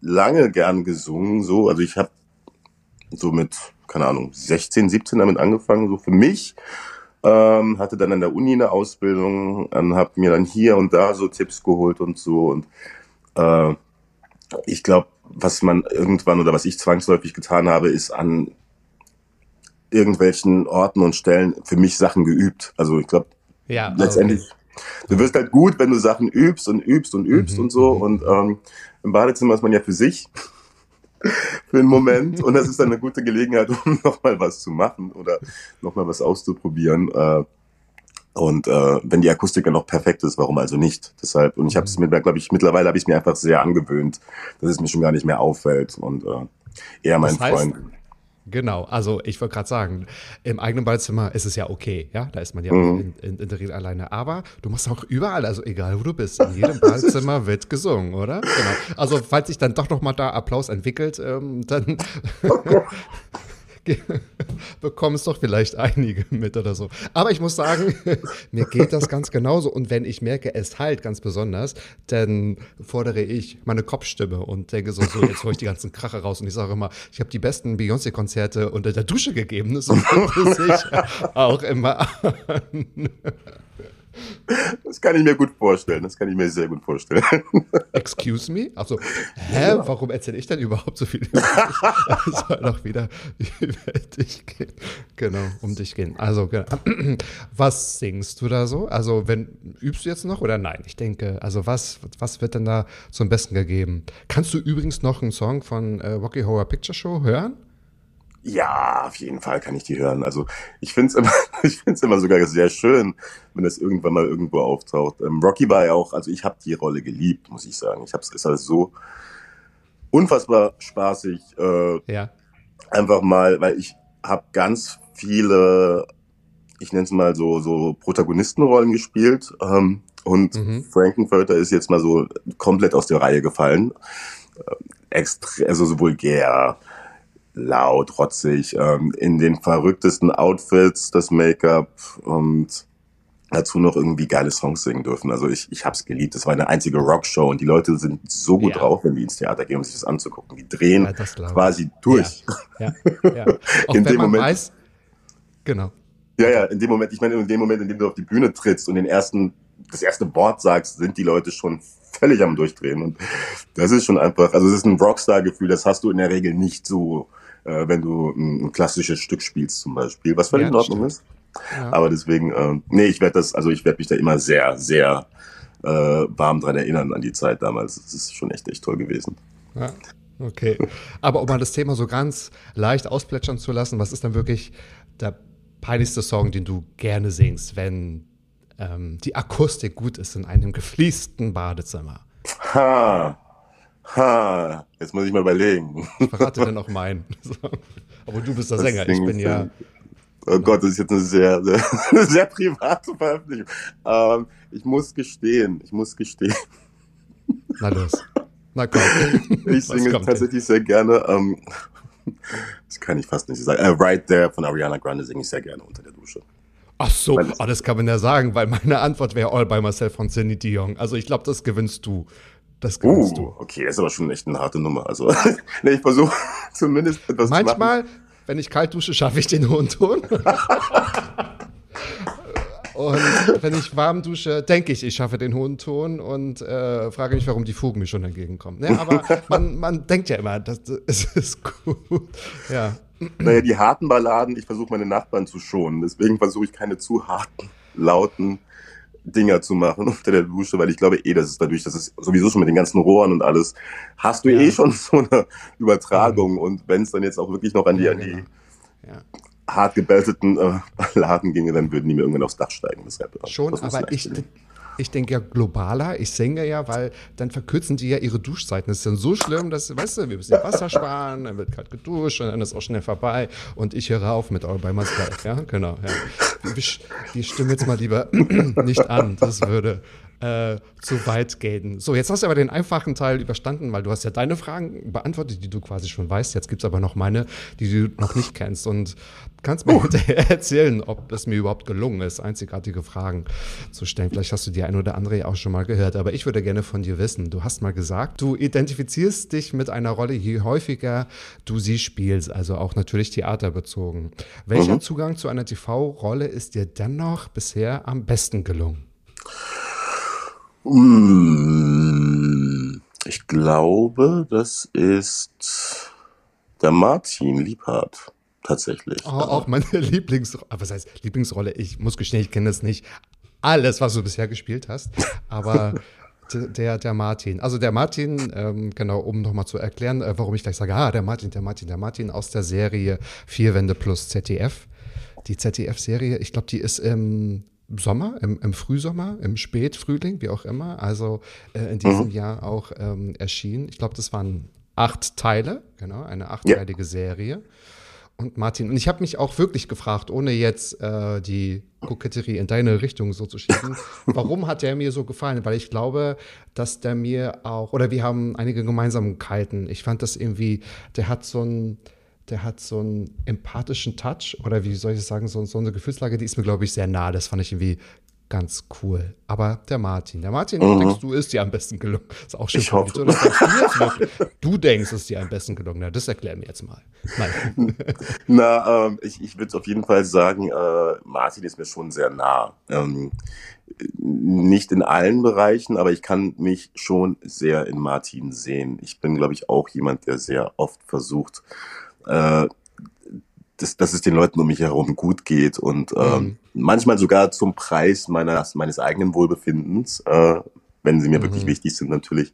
D: lange gern gesungen, so, also ich habe so mit, keine Ahnung, 16, 17 damit angefangen, so für mich. Ähm, hatte dann an der Uni eine Ausbildung, ähm, habe mir dann hier und da so Tipps geholt und so und äh, ich glaube, was man irgendwann oder was ich zwangsläufig getan habe, ist an irgendwelchen Orten und Stellen für mich Sachen geübt. Also ich glaube,
C: Ja,
D: letztendlich, du wirst halt gut, wenn du Sachen übst und übst und übst
C: Mhm,
D: und so.
C: mhm.
D: Und ähm, im Badezimmer ist man ja für sich für einen Moment und das ist dann eine gute Gelegenheit, um nochmal was zu machen oder nochmal was auszuprobieren. Äh, und äh, wenn die Akustik dann noch perfekt ist, warum also nicht? Deshalb, und ich habe es
C: Mhm.
D: mir, glaube ich, mittlerweile habe ich es mir einfach sehr angewöhnt, dass es mir schon gar nicht mehr auffällt und äh, eher mein
C: Das heißt-
D: Freund.
C: Genau, also ich wollte gerade sagen, im eigenen Badezimmer ist es ja okay, ja, da ist man ja
D: Mhm.
C: in, in, in der Regel alleine, aber du machst auch überall, also egal wo du bist, in jedem Badezimmer wird gesungen, oder? Genau. Also falls sich dann doch noch mal da Applaus entwickelt, ähm, dann bekommen es doch vielleicht einige mit oder so. Aber ich muss sagen, mir geht das ganz genauso und wenn ich merke, es halt ganz besonders, dann fordere ich meine Kopfstimme und denke so, so jetzt hole ich die ganzen Kracher raus und ich sage immer, ich habe die besten Beyoncé-Konzerte unter der Dusche gegeben. Das sich auch immer an.
D: Das kann ich mir gut vorstellen. Das kann ich mir sehr gut vorstellen.
C: Excuse me? Also, hä, warum erzähle ich denn überhaupt so viel über dich? Es soll doch wieder über dich gehen. Genau, um dich gehen. Also, genau. was singst du da so? Also, wenn, übst du jetzt noch oder nein? Ich denke, also, was, was wird denn da zum Besten gegeben? Kannst du übrigens noch einen Song von äh, Rocky Horror Picture Show hören?
D: Ja, auf jeden Fall kann ich die hören. Also ich finde es immer, ich find's immer sogar sehr schön, wenn das irgendwann mal irgendwo auftaucht. Ähm, Rocky war ja auch, also ich habe die Rolle geliebt, muss ich sagen. Ich habe es ist halt so unfassbar spaßig. Äh,
C: Ja.
D: einfach mal, weil ich habe ganz viele, ich nenne es mal so so Protagonistenrollen gespielt ähm, und
C: Mhm.
D: Frankenfurter ist jetzt mal so komplett aus der Reihe gefallen. Ähm, extra, also so vulgär, laut, rotzig, ähm, in den verrücktesten Outfits, das Make-up und dazu noch irgendwie geile Songs singen dürfen. Also ich, ich hab's geliebt. Das war eine einzige Rockshow und die Leute sind so gut
C: Ja.
D: drauf, wenn die ins Theater gehen, um sich das anzugucken. Die drehen
C: Ja,
D: quasi durch.
C: Ja, ja. Auch
D: In
C: wenn
D: dem
C: man
D: Moment-
C: weiß, genau.
D: Ja, ja, in dem Moment, ich meine, in dem Moment, in dem du auf die Bühne trittst und den ersten, das erste Wort sagst, sind die Leute schon völlig am Durchdrehen. Und das ist schon einfach, also es ist ein Rockstar-Gefühl, das hast du in der Regel nicht so, äh, wenn du ein, ein klassisches Stück spielst zum Beispiel, was völlig
C: Ja,
D: in Ordnung ist.
C: Ja.
D: Aber deswegen, äh, nee, ich werde das, also ich werde mich da immer sehr, sehr äh, warm dran erinnern an die Zeit damals. Das ist schon echt, echt toll gewesen.
C: Ja, okay. Aber um mal das Thema so ganz leicht ausplätschern zu lassen, was ist dann wirklich der peinlichste Song, den du gerne singst, wenn ähm, die Akustik gut ist in einem gefliesten Badezimmer?
D: Ha, ha, jetzt muss ich mal überlegen.
C: Ich verrate dann auch meinen. Aber du bist der
D: Was
C: Sänger, ich
D: singen
C: bin ja.
D: denn? Oh Gott, das ist jetzt eine sehr, sehr, sehr private Veröffentlichung. Ähm, ich muss gestehen, ich muss gestehen,
C: Na los. Na komm.
D: ich singe tatsächlich sehr gerne, ähm, das kann ich fast nicht sagen, äh, Right There von Ariana Grande singe ich sehr gerne unter der Dusche.
C: Ach so, oh, das kann man ja sagen, weil meine Antwort wäre All by Myself von Cindy Dion. Also ich glaube, das gewinnst du. Das gewinnst
D: Uh,
C: du.
D: okay, das ist aber schon echt eine harte Nummer. Also, ich versuche zumindest etwas zu machen.
C: Manchmal, wenn ich kalt dusche, schaffe ich den hohen Ton. Und wenn ich warm dusche, denke ich, ich schaffe den hohen Ton und äh, frage mich, warum die Fugen mir schon entgegenkommen. Ne? Aber man, man denkt ja immer, das, das ist gut. Ja.
D: Naja, die harten Balladen, ich versuche meine Nachbarn zu schonen. Deswegen versuche ich keine zu harten, lauten Dinger zu machen unter der Dusche, weil ich glaube eh, dass es dadurch, dass es sowieso schon mit den ganzen Rohren und alles, hast du
C: Ja.
D: eh schon so eine Übertragung. Und wenn es dann jetzt auch wirklich noch an die, an die
C: genau. Ja.
D: hart gebelteten äh, Balladen ginge, dann würden die mir irgendwann aufs Dach steigen. Deshalb,
C: Schon, aber ich. Ich denke ja globaler, ich singe ja, weil dann verkürzen die ja ihre Duschzeiten. Das ist dann so schlimm, dass, weißt du, wir müssen Wasser sparen, dann wird kalt geduscht und dann ist auch schnell vorbei und ich höre auf mit All by Myself. Ja, genau. Ja. Wir, wir stimmen jetzt mal lieber nicht an, das würde äh, zu weit gehen. So, jetzt hast du aber den einfachen Teil überstanden, weil du hast ja deine Fragen beantwortet, die du quasi schon weißt. Jetzt gibt es aber noch meine, die du noch nicht kennst und kannst mir hinterher erzählen, ob es mir überhaupt gelungen ist, einzigartige Fragen zu stellen. Vielleicht hast du die ein oder andere ja auch schon mal gehört, aber ich würde gerne von dir wissen. Du hast mal gesagt, du identifizierst dich mit einer Rolle, je häufiger du sie spielst, also auch natürlich theaterbezogen. Welcher Zugang zu einer TV-Rolle ist dir dennoch bisher am besten gelungen?
D: Mm, Ich glaube, das ist der Martin Liebhardt. Tatsächlich.
C: Oh, auch meine Lieblingsrolle, was heißt Lieblingsrolle? Ich muss gestehen, ich kenne das nicht alles, was du bisher gespielt hast, aber der, der Martin, also der Martin, ähm, genau, um nochmal zu erklären, äh, warum ich gleich sage, ah, der Martin, der Martin, der Martin aus der Serie Vier Wände plus ZDF. Die ZDF-Serie, ich glaube, die ist im Sommer, im, im Frühsommer, im Spätfrühling, wie auch immer, also äh, in diesem Jahr auch ähm, erschienen. Ich glaube, das waren acht Teile, genau, eine achtteilige Serie. Und Martin, und ich habe mich auch wirklich gefragt, ohne jetzt äh, die Koketterie in deine Richtung so zu schieben, warum hat der mir so gefallen? Weil ich glaube, dass der mir auch, oder wir haben einige Gemeinsamkeiten. Ich fand das irgendwie, der hat so ein, der hat so einen empathischen Touch, oder wie soll ich sagen, so, so eine Gefühlslage, die ist mir, glaube ich, sehr nah. Das fand ich irgendwie ganz cool. Aber der Martin, der Martin, denkst du, ist dir am besten gelungen. Ist auch schon
D: Ich hoffe.
C: Oder denkst du, du denkst, es ist dir am besten gelungen. Na, das erklär mir jetzt mal. Nein.
D: Na, ähm, ich, ich würde auf jeden Fall sagen, äh, Martin ist mir schon sehr nah. Ähm, nicht in allen Bereichen, aber ich kann mich schon sehr in Martin sehen. Ich bin, glaube ich, auch jemand, der sehr oft versucht, äh, dass, dass es den Leuten um mich herum gut geht und ähm, manchmal sogar zum Preis meiner, meines eigenen Wohlbefindens. Äh, wenn sie mir mhm. wirklich wichtig sind natürlich.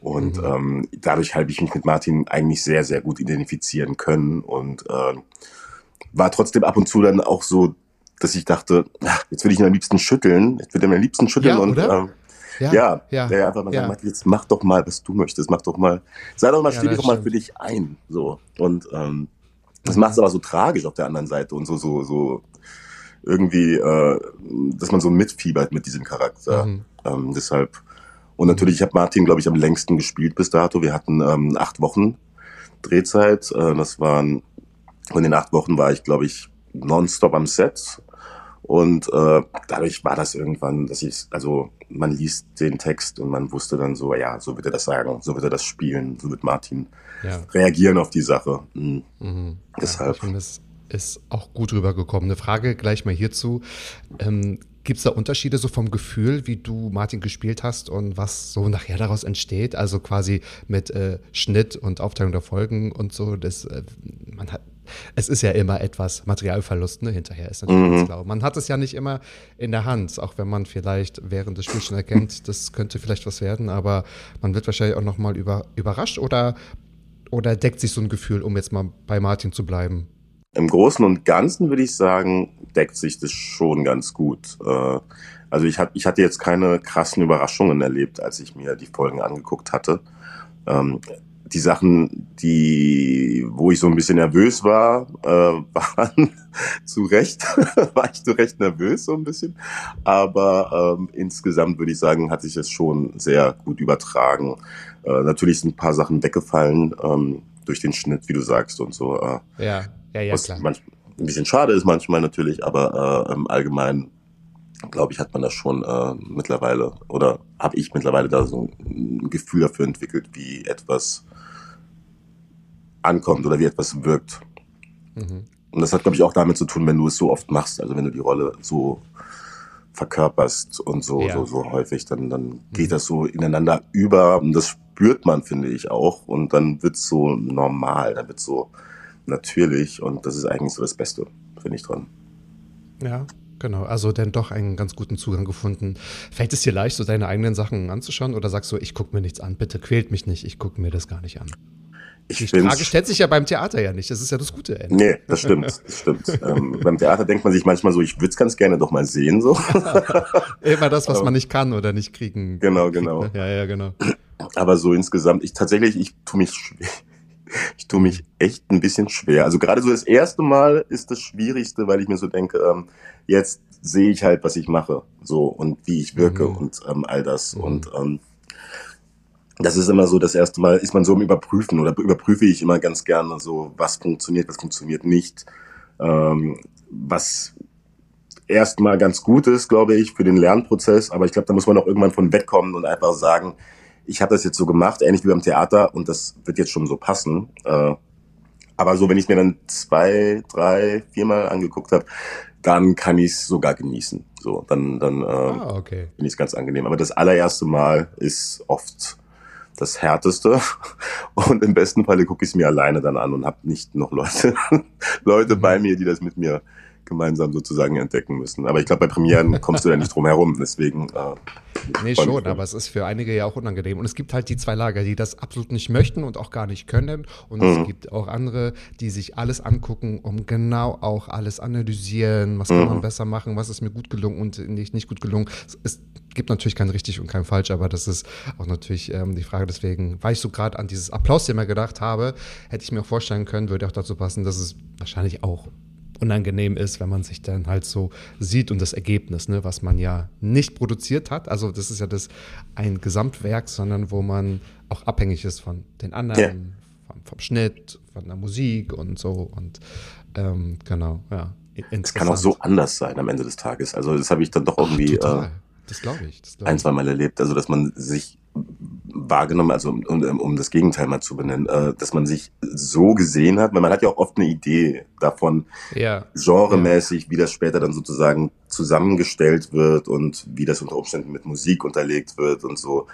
D: Und mhm. ähm, dadurch habe ich mich mit Martin eigentlich sehr, sehr gut identifizieren können und äh, war trotzdem ab und zu dann auch so, dass ich dachte, ach, jetzt würde ich ihn am liebsten schütteln, jetzt würde er am liebsten schütteln
C: ja,
D: und
C: äh,
D: ja, ja, ja, der einfach mal ja. sagt, jetzt mach doch mal, was du möchtest, mach doch mal, sei doch mal, ja, steh dich doch mal für dich ein, so und ähm, das macht es aber so tragisch auf der anderen Seite und so so so irgendwie, äh, dass man so mitfiebert mit diesem Charakter. Mhm. Ähm, deshalb und natürlich, ich habe Martin, glaube ich, am längsten gespielt bis dato. Wir hatten ähm, acht Wochen Drehzeit. Äh, das waren, von den acht Wochen war ich, glaube ich, nonstop am Set. Und äh, dadurch war das irgendwann, dass ich, also man liest den Text und man wusste dann so, ja, so wird er das sagen, so wird er das spielen, so wird Martin ja. reagieren auf die Sache. Mhm. Mhm.
C: Deshalb. Ja, das ist auch gut rübergekommen. Eine Frage gleich mal hierzu. Ähm, Gibt es da Unterschiede so vom Gefühl, wie du Martin gespielt hast und was so nachher daraus entsteht? Also quasi mit äh, Schnitt und Aufteilung der Folgen und so. Das, äh, man hat, es ist ja immer etwas Materialverlust, ne? Hinterher ist natürlich mhm. ganz klar. Man hat es ja nicht immer in der Hand, auch wenn man vielleicht während des Spiels schon erkennt, das könnte vielleicht was werden, aber man wird wahrscheinlich auch nochmal über, überrascht oder, oder deckt sich so ein Gefühl, um jetzt mal bei Martin zu bleiben?
D: Im Großen und Ganzen würde ich sagen, deckt sich das schon ganz gut. Äh, also ich, hab, ich hatte jetzt keine krassen Überraschungen erlebt, als ich mir die Folgen angeguckt hatte. Die Sachen, die, wo ich so ein bisschen nervös war, äh, waren zu Recht, war ich zu Recht nervös so ein bisschen. Aber ähm, insgesamt würde ich sagen, hat sich es schon sehr gut übertragen. Äh, natürlich sind ein paar Sachen weggefallen ähm, durch den Schnitt, wie du sagst und so. Äh,
C: ja. Ja, ja,
D: was klar. Manch, ein bisschen schade ist manchmal natürlich, aber äh, im Allgemeinen, glaube ich, hat man das schon äh, mittlerweile oder habe ich mittlerweile da so ein Gefühl dafür entwickelt, wie etwas ankommt oder wie etwas wirkt. Mhm. Und das hat, glaube ich, auch damit zu tun, wenn du es so oft machst, also wenn du die Rolle so verkörperst und so, ja. so, so häufig, dann, dann geht mhm. das so ineinander über und das spürt man, finde ich auch. Und dann wird es so normal, dann wird so, natürlich und das ist eigentlich so das Beste, finde ich dran.
C: Ja, Genau, also dann doch einen ganz guten Zugang gefunden. Fällt es dir leicht, so deine eigenen Sachen anzuschauen oder sagst du, ich gucke mir nichts an, bitte quält mich nicht, ich gucke mir das gar nicht an? Ich die Frage stellt sich ja beim Theater ja nicht, das ist ja das Gute.
D: Ende. Nee, das stimmt, das stimmt. ähm, beim Theater denkt man sich manchmal so, ich würde es ganz gerne doch mal sehen. so.
C: Immer das, was man nicht kann oder nicht kriegen.
D: Genau, genau.
C: Ja, ja, genau.
D: Aber so insgesamt, ich tatsächlich, ich tue mich schwer ich tue mich echt ein bisschen schwer. Also gerade so das erste Mal ist das Schwierigste, weil ich mir so denke, ähm, jetzt sehe ich halt, was ich mache, so und wie ich wirke mhm. und ähm, all das. Mhm. Und ähm, das ist immer so, das erste Mal ist man so im Überprüfen oder überprüfe ich immer ganz gerne so, was funktioniert, was funktioniert nicht. Ähm, was erstmal ganz gut ist, glaube ich, für den Lernprozess, aber ich glaube, da muss man auch irgendwann von wegkommen und einfach sagen, ich habe das jetzt so gemacht, ähnlich wie beim Theater, und das wird jetzt schon so passen. Äh, aber so, wenn ich mir dann zwei, drei, viermal angeguckt habe, dann kann ich es sogar genießen. So, dann, dann äh, ah, okay. finde ich es ganz angenehm. Aber das allererste Mal ist oft das härteste. Und im besten Falle gucke ich es mir alleine dann an und habe nicht noch Leute Leute bei mir, die das mit mir gemeinsam sozusagen entdecken müssen. Aber ich glaube, bei Premieren kommst du ja nicht drum herum. Deswegen. Äh,
C: nee, schon, aber es ist für einige ja auch unangenehm. Und es gibt halt die zwei Lager, die das absolut nicht möchten und auch gar nicht können. Und mhm. es gibt auch andere, die sich alles angucken, um genau auch alles analysieren. Was kann mhm. man besser machen? Was ist mir gut gelungen und nicht, nicht gut gelungen? Es gibt natürlich kein richtig und kein falsch, aber das ist auch natürlich ähm, die Frage. Deswegen, weil ich so gerade an dieses Applaus-Thema gedacht habe, hätte ich mir auch vorstellen können, würde auch dazu passen, dass es wahrscheinlich auch unangenehm ist, wenn man sich dann halt so sieht und das Ergebnis, ne, was man ja nicht produziert hat. Also das ist ja das ein Gesamtwerk, sondern wo man auch abhängig ist von den anderen, ja. vom, vom, Schnitt, von der Musik und so. Und ähm, genau, ja.
D: Es kann auch so anders sein am Ende des Tages. Also das habe ich dann doch irgendwie
C: Ach, äh, das glaube ich,
D: das glaub ein, zwei Mal erlebt. Also dass man sich wahrgenommen, also um, um, um das Gegenteil mal zu benennen, äh, dass man sich so gesehen hat, weil man hat ja auch oft eine Idee davon, ja. genremäßig, ja. wie das später dann sozusagen zusammengestellt wird und wie das unter Umständen mit Musik unterlegt wird und so.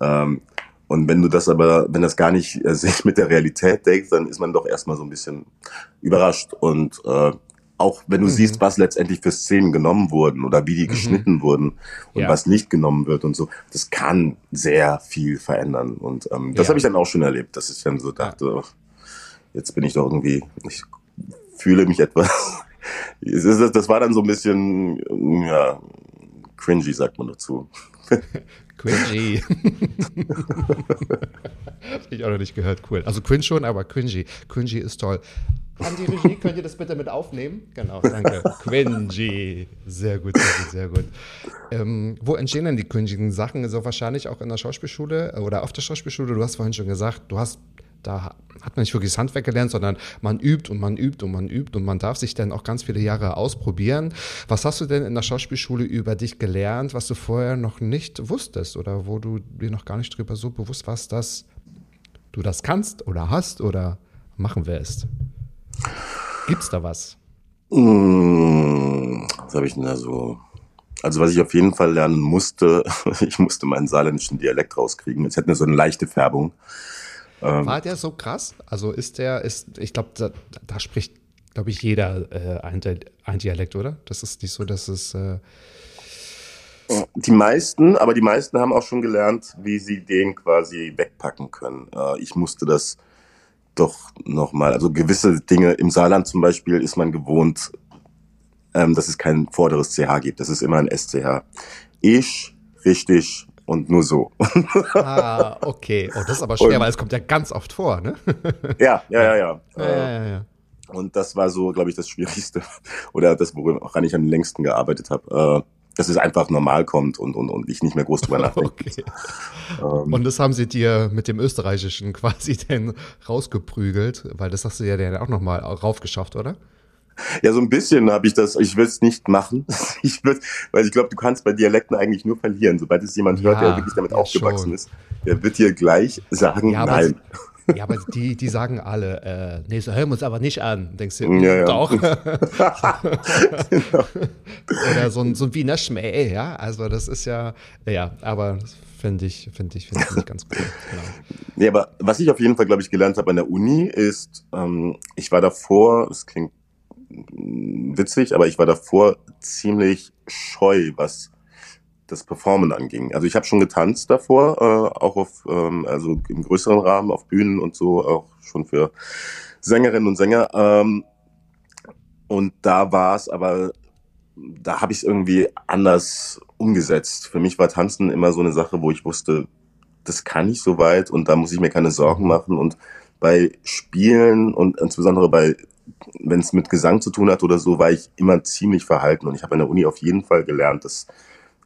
D: Ähm, und wenn du das aber, wenn das gar nicht äh, sich mit der Realität deckt, dann ist man doch erstmal so ein bisschen überrascht. Und äh, auch wenn du mhm. siehst, was letztendlich für Szenen genommen wurden oder wie die mhm. geschnitten wurden und ja. was nicht genommen wird und so, das kann sehr viel verändern. Und ähm, das ja. habe ich dann auch schon erlebt, dass ich dann so dachte, ja. jetzt bin ich doch irgendwie, ich fühle mich etwas. das war dann so ein bisschen, ja, cringy, sagt man dazu.
C: Cringy. Hab ich auch noch nicht gehört. Cool. Also cringe schon, aber cringy. Cringy ist toll. An die Regie, könnt ihr das bitte mit aufnehmen? Genau, danke. Cringy. Sehr gut, sehr gut, sehr gut. Ähm, wo entstehen denn die cringigen Sachen? So wahrscheinlich auch in der Schauspielschule oder auf der Schauspielschule. Du hast vorhin schon gesagt, du hast da hat man nicht wirklich das Handwerk gelernt, sondern man übt und man übt und man übt und man darf sich dann auch ganz viele Jahre ausprobieren. Was hast du denn in der Schauspielschule über dich gelernt, was du vorher noch nicht wusstest oder wo du dir noch gar nicht drüber so bewusst warst, dass du das kannst oder hast oder machen wirst? Gibt's da was?
D: Mmh, was habe ich denn da so? Also was ich auf jeden Fall lernen musste, ich musste meinen saarländischen Dialekt rauskriegen. Es hätte so eine leichte Färbung.
C: Ähm, War der so krass? Also ist der, ist, ich glaube, da, da, spricht, glaube ich, jeder äh, ein, ein, Dialekt, oder? Das ist nicht so, dass es. Äh
D: die meisten, aber die meisten haben auch schon gelernt, wie sie den quasi wegpacken können. Äh, ich musste das doch nochmal, also gewisse Dinge im Saarland zum Beispiel ist man gewohnt, ähm, dass es kein vorderes CH gibt. Das ist immer ein SCH. Ich, richtig, und nur so.
C: ah, okay. Oh, das ist aber schwer, und, weil es kommt ja ganz oft vor, ne?
D: ja, ja, ja, ja. ja, ja, ja. Und das war so, glaube ich, das Schwierigste oder das, woran ich am längsten gearbeitet habe. Äh, dass es einfach normal kommt und, und, und ich nicht mehr groß drüber nachdenke. Okay.
C: Ähm, und das haben sie dir mit dem Österreichischen quasi denn rausgeprügelt, weil das hast du ja dann auch nochmal raufgeschafft, oder?
D: Ja, so ein bisschen habe ich das. Ich will es nicht machen. Ich würd, weil ich glaube, du kannst bei Dialekten eigentlich nur verlieren. Sobald es jemand hört, ja, der wirklich damit ja aufgewachsen schon. ist, der wird dir gleich sagen,
C: ja,
D: nein.
C: Ja, aber die, die sagen alle, äh, nee, so hören wir uns aber nicht an. Denkst du, ja, ja. doch. genau. Oder so ein, so ein Wiener Schmäh, ja. Also das ist ja, ja, aber finde ich, finde ich, finde ich ganz cool. Genau.
D: Nee, aber was ich auf jeden Fall, glaube ich, gelernt habe an der Uni ist, ähm, ich war davor, es klingt witzig, aber ich war davor ziemlich scheu, was das Performen anging. Also ich habe schon getanzt davor, äh, auch auf, ähm, also im größeren Rahmen, auf Bühnen und so, auch schon für Sängerinnen und Sänger. Ähm, und da war es aber, da habe ich es irgendwie anders umgesetzt. Für mich war Tanzen immer so eine Sache, wo ich wusste, das kann ich so weit und da muss ich mir keine Sorgen machen. Und bei Spielen und insbesondere bei wenn es mit Gesang zu tun hat oder so, war ich immer ziemlich verhalten. Und ich habe an der Uni auf jeden Fall gelernt, dass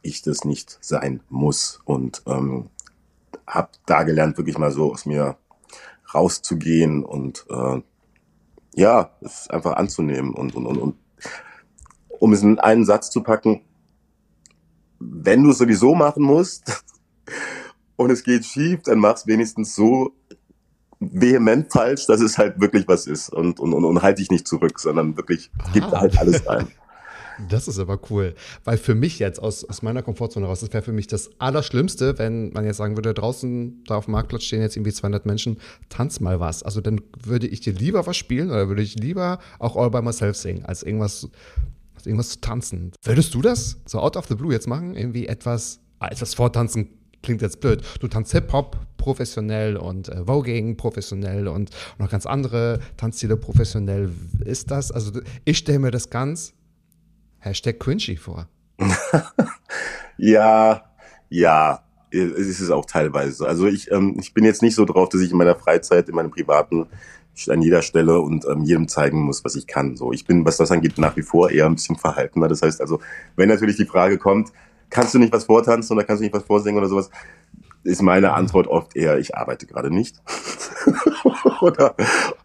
D: ich das nicht sein muss. Und ähm, habe da gelernt, wirklich mal so aus mir rauszugehen und äh, ja, es einfach anzunehmen und, und, und, und um es in einen Satz zu packen, wenn du es sowieso machen musst und es geht schief, dann mach es wenigstens so, vehement falsch, dass es halt wirklich was ist und, und, und, und halte dich nicht zurück, sondern wirklich gib da halt alles rein.
C: Das ist aber cool, weil für mich jetzt aus, aus meiner Komfortzone raus, das wäre für mich das Allerschlimmste, wenn man jetzt sagen würde, draußen da auf dem Marktplatz stehen jetzt irgendwie 200 Menschen, tanz mal was. Also dann würde ich dir lieber was spielen oder würde ich lieber auch All by Myself singen, als irgendwas, als irgendwas zu tanzen. Würdest du das so out of the blue jetzt machen? Irgendwie etwas, etwas vortanzen klingt jetzt blöd. Du tanzt Hip-Hop professionell und äh, Voging professionell und noch ganz andere Tanzstile professionell. Ist das, also ich stelle mir das ganz Hashtag cringy vor.
D: ja, ja, es ist es auch teilweise. Also ich, ähm, ich bin jetzt nicht so drauf, dass ich in meiner Freizeit, in meinem privaten an jeder Stelle und ähm, jedem zeigen muss, was ich kann. So, ich bin, was das angeht, nach wie vor eher ein bisschen verhaltener. Das heißt also, wenn natürlich die Frage kommt, kannst du nicht was vortanzen oder kannst du nicht was vorsingen oder sowas, ist meine Antwort oft eher, ich arbeite gerade nicht. oder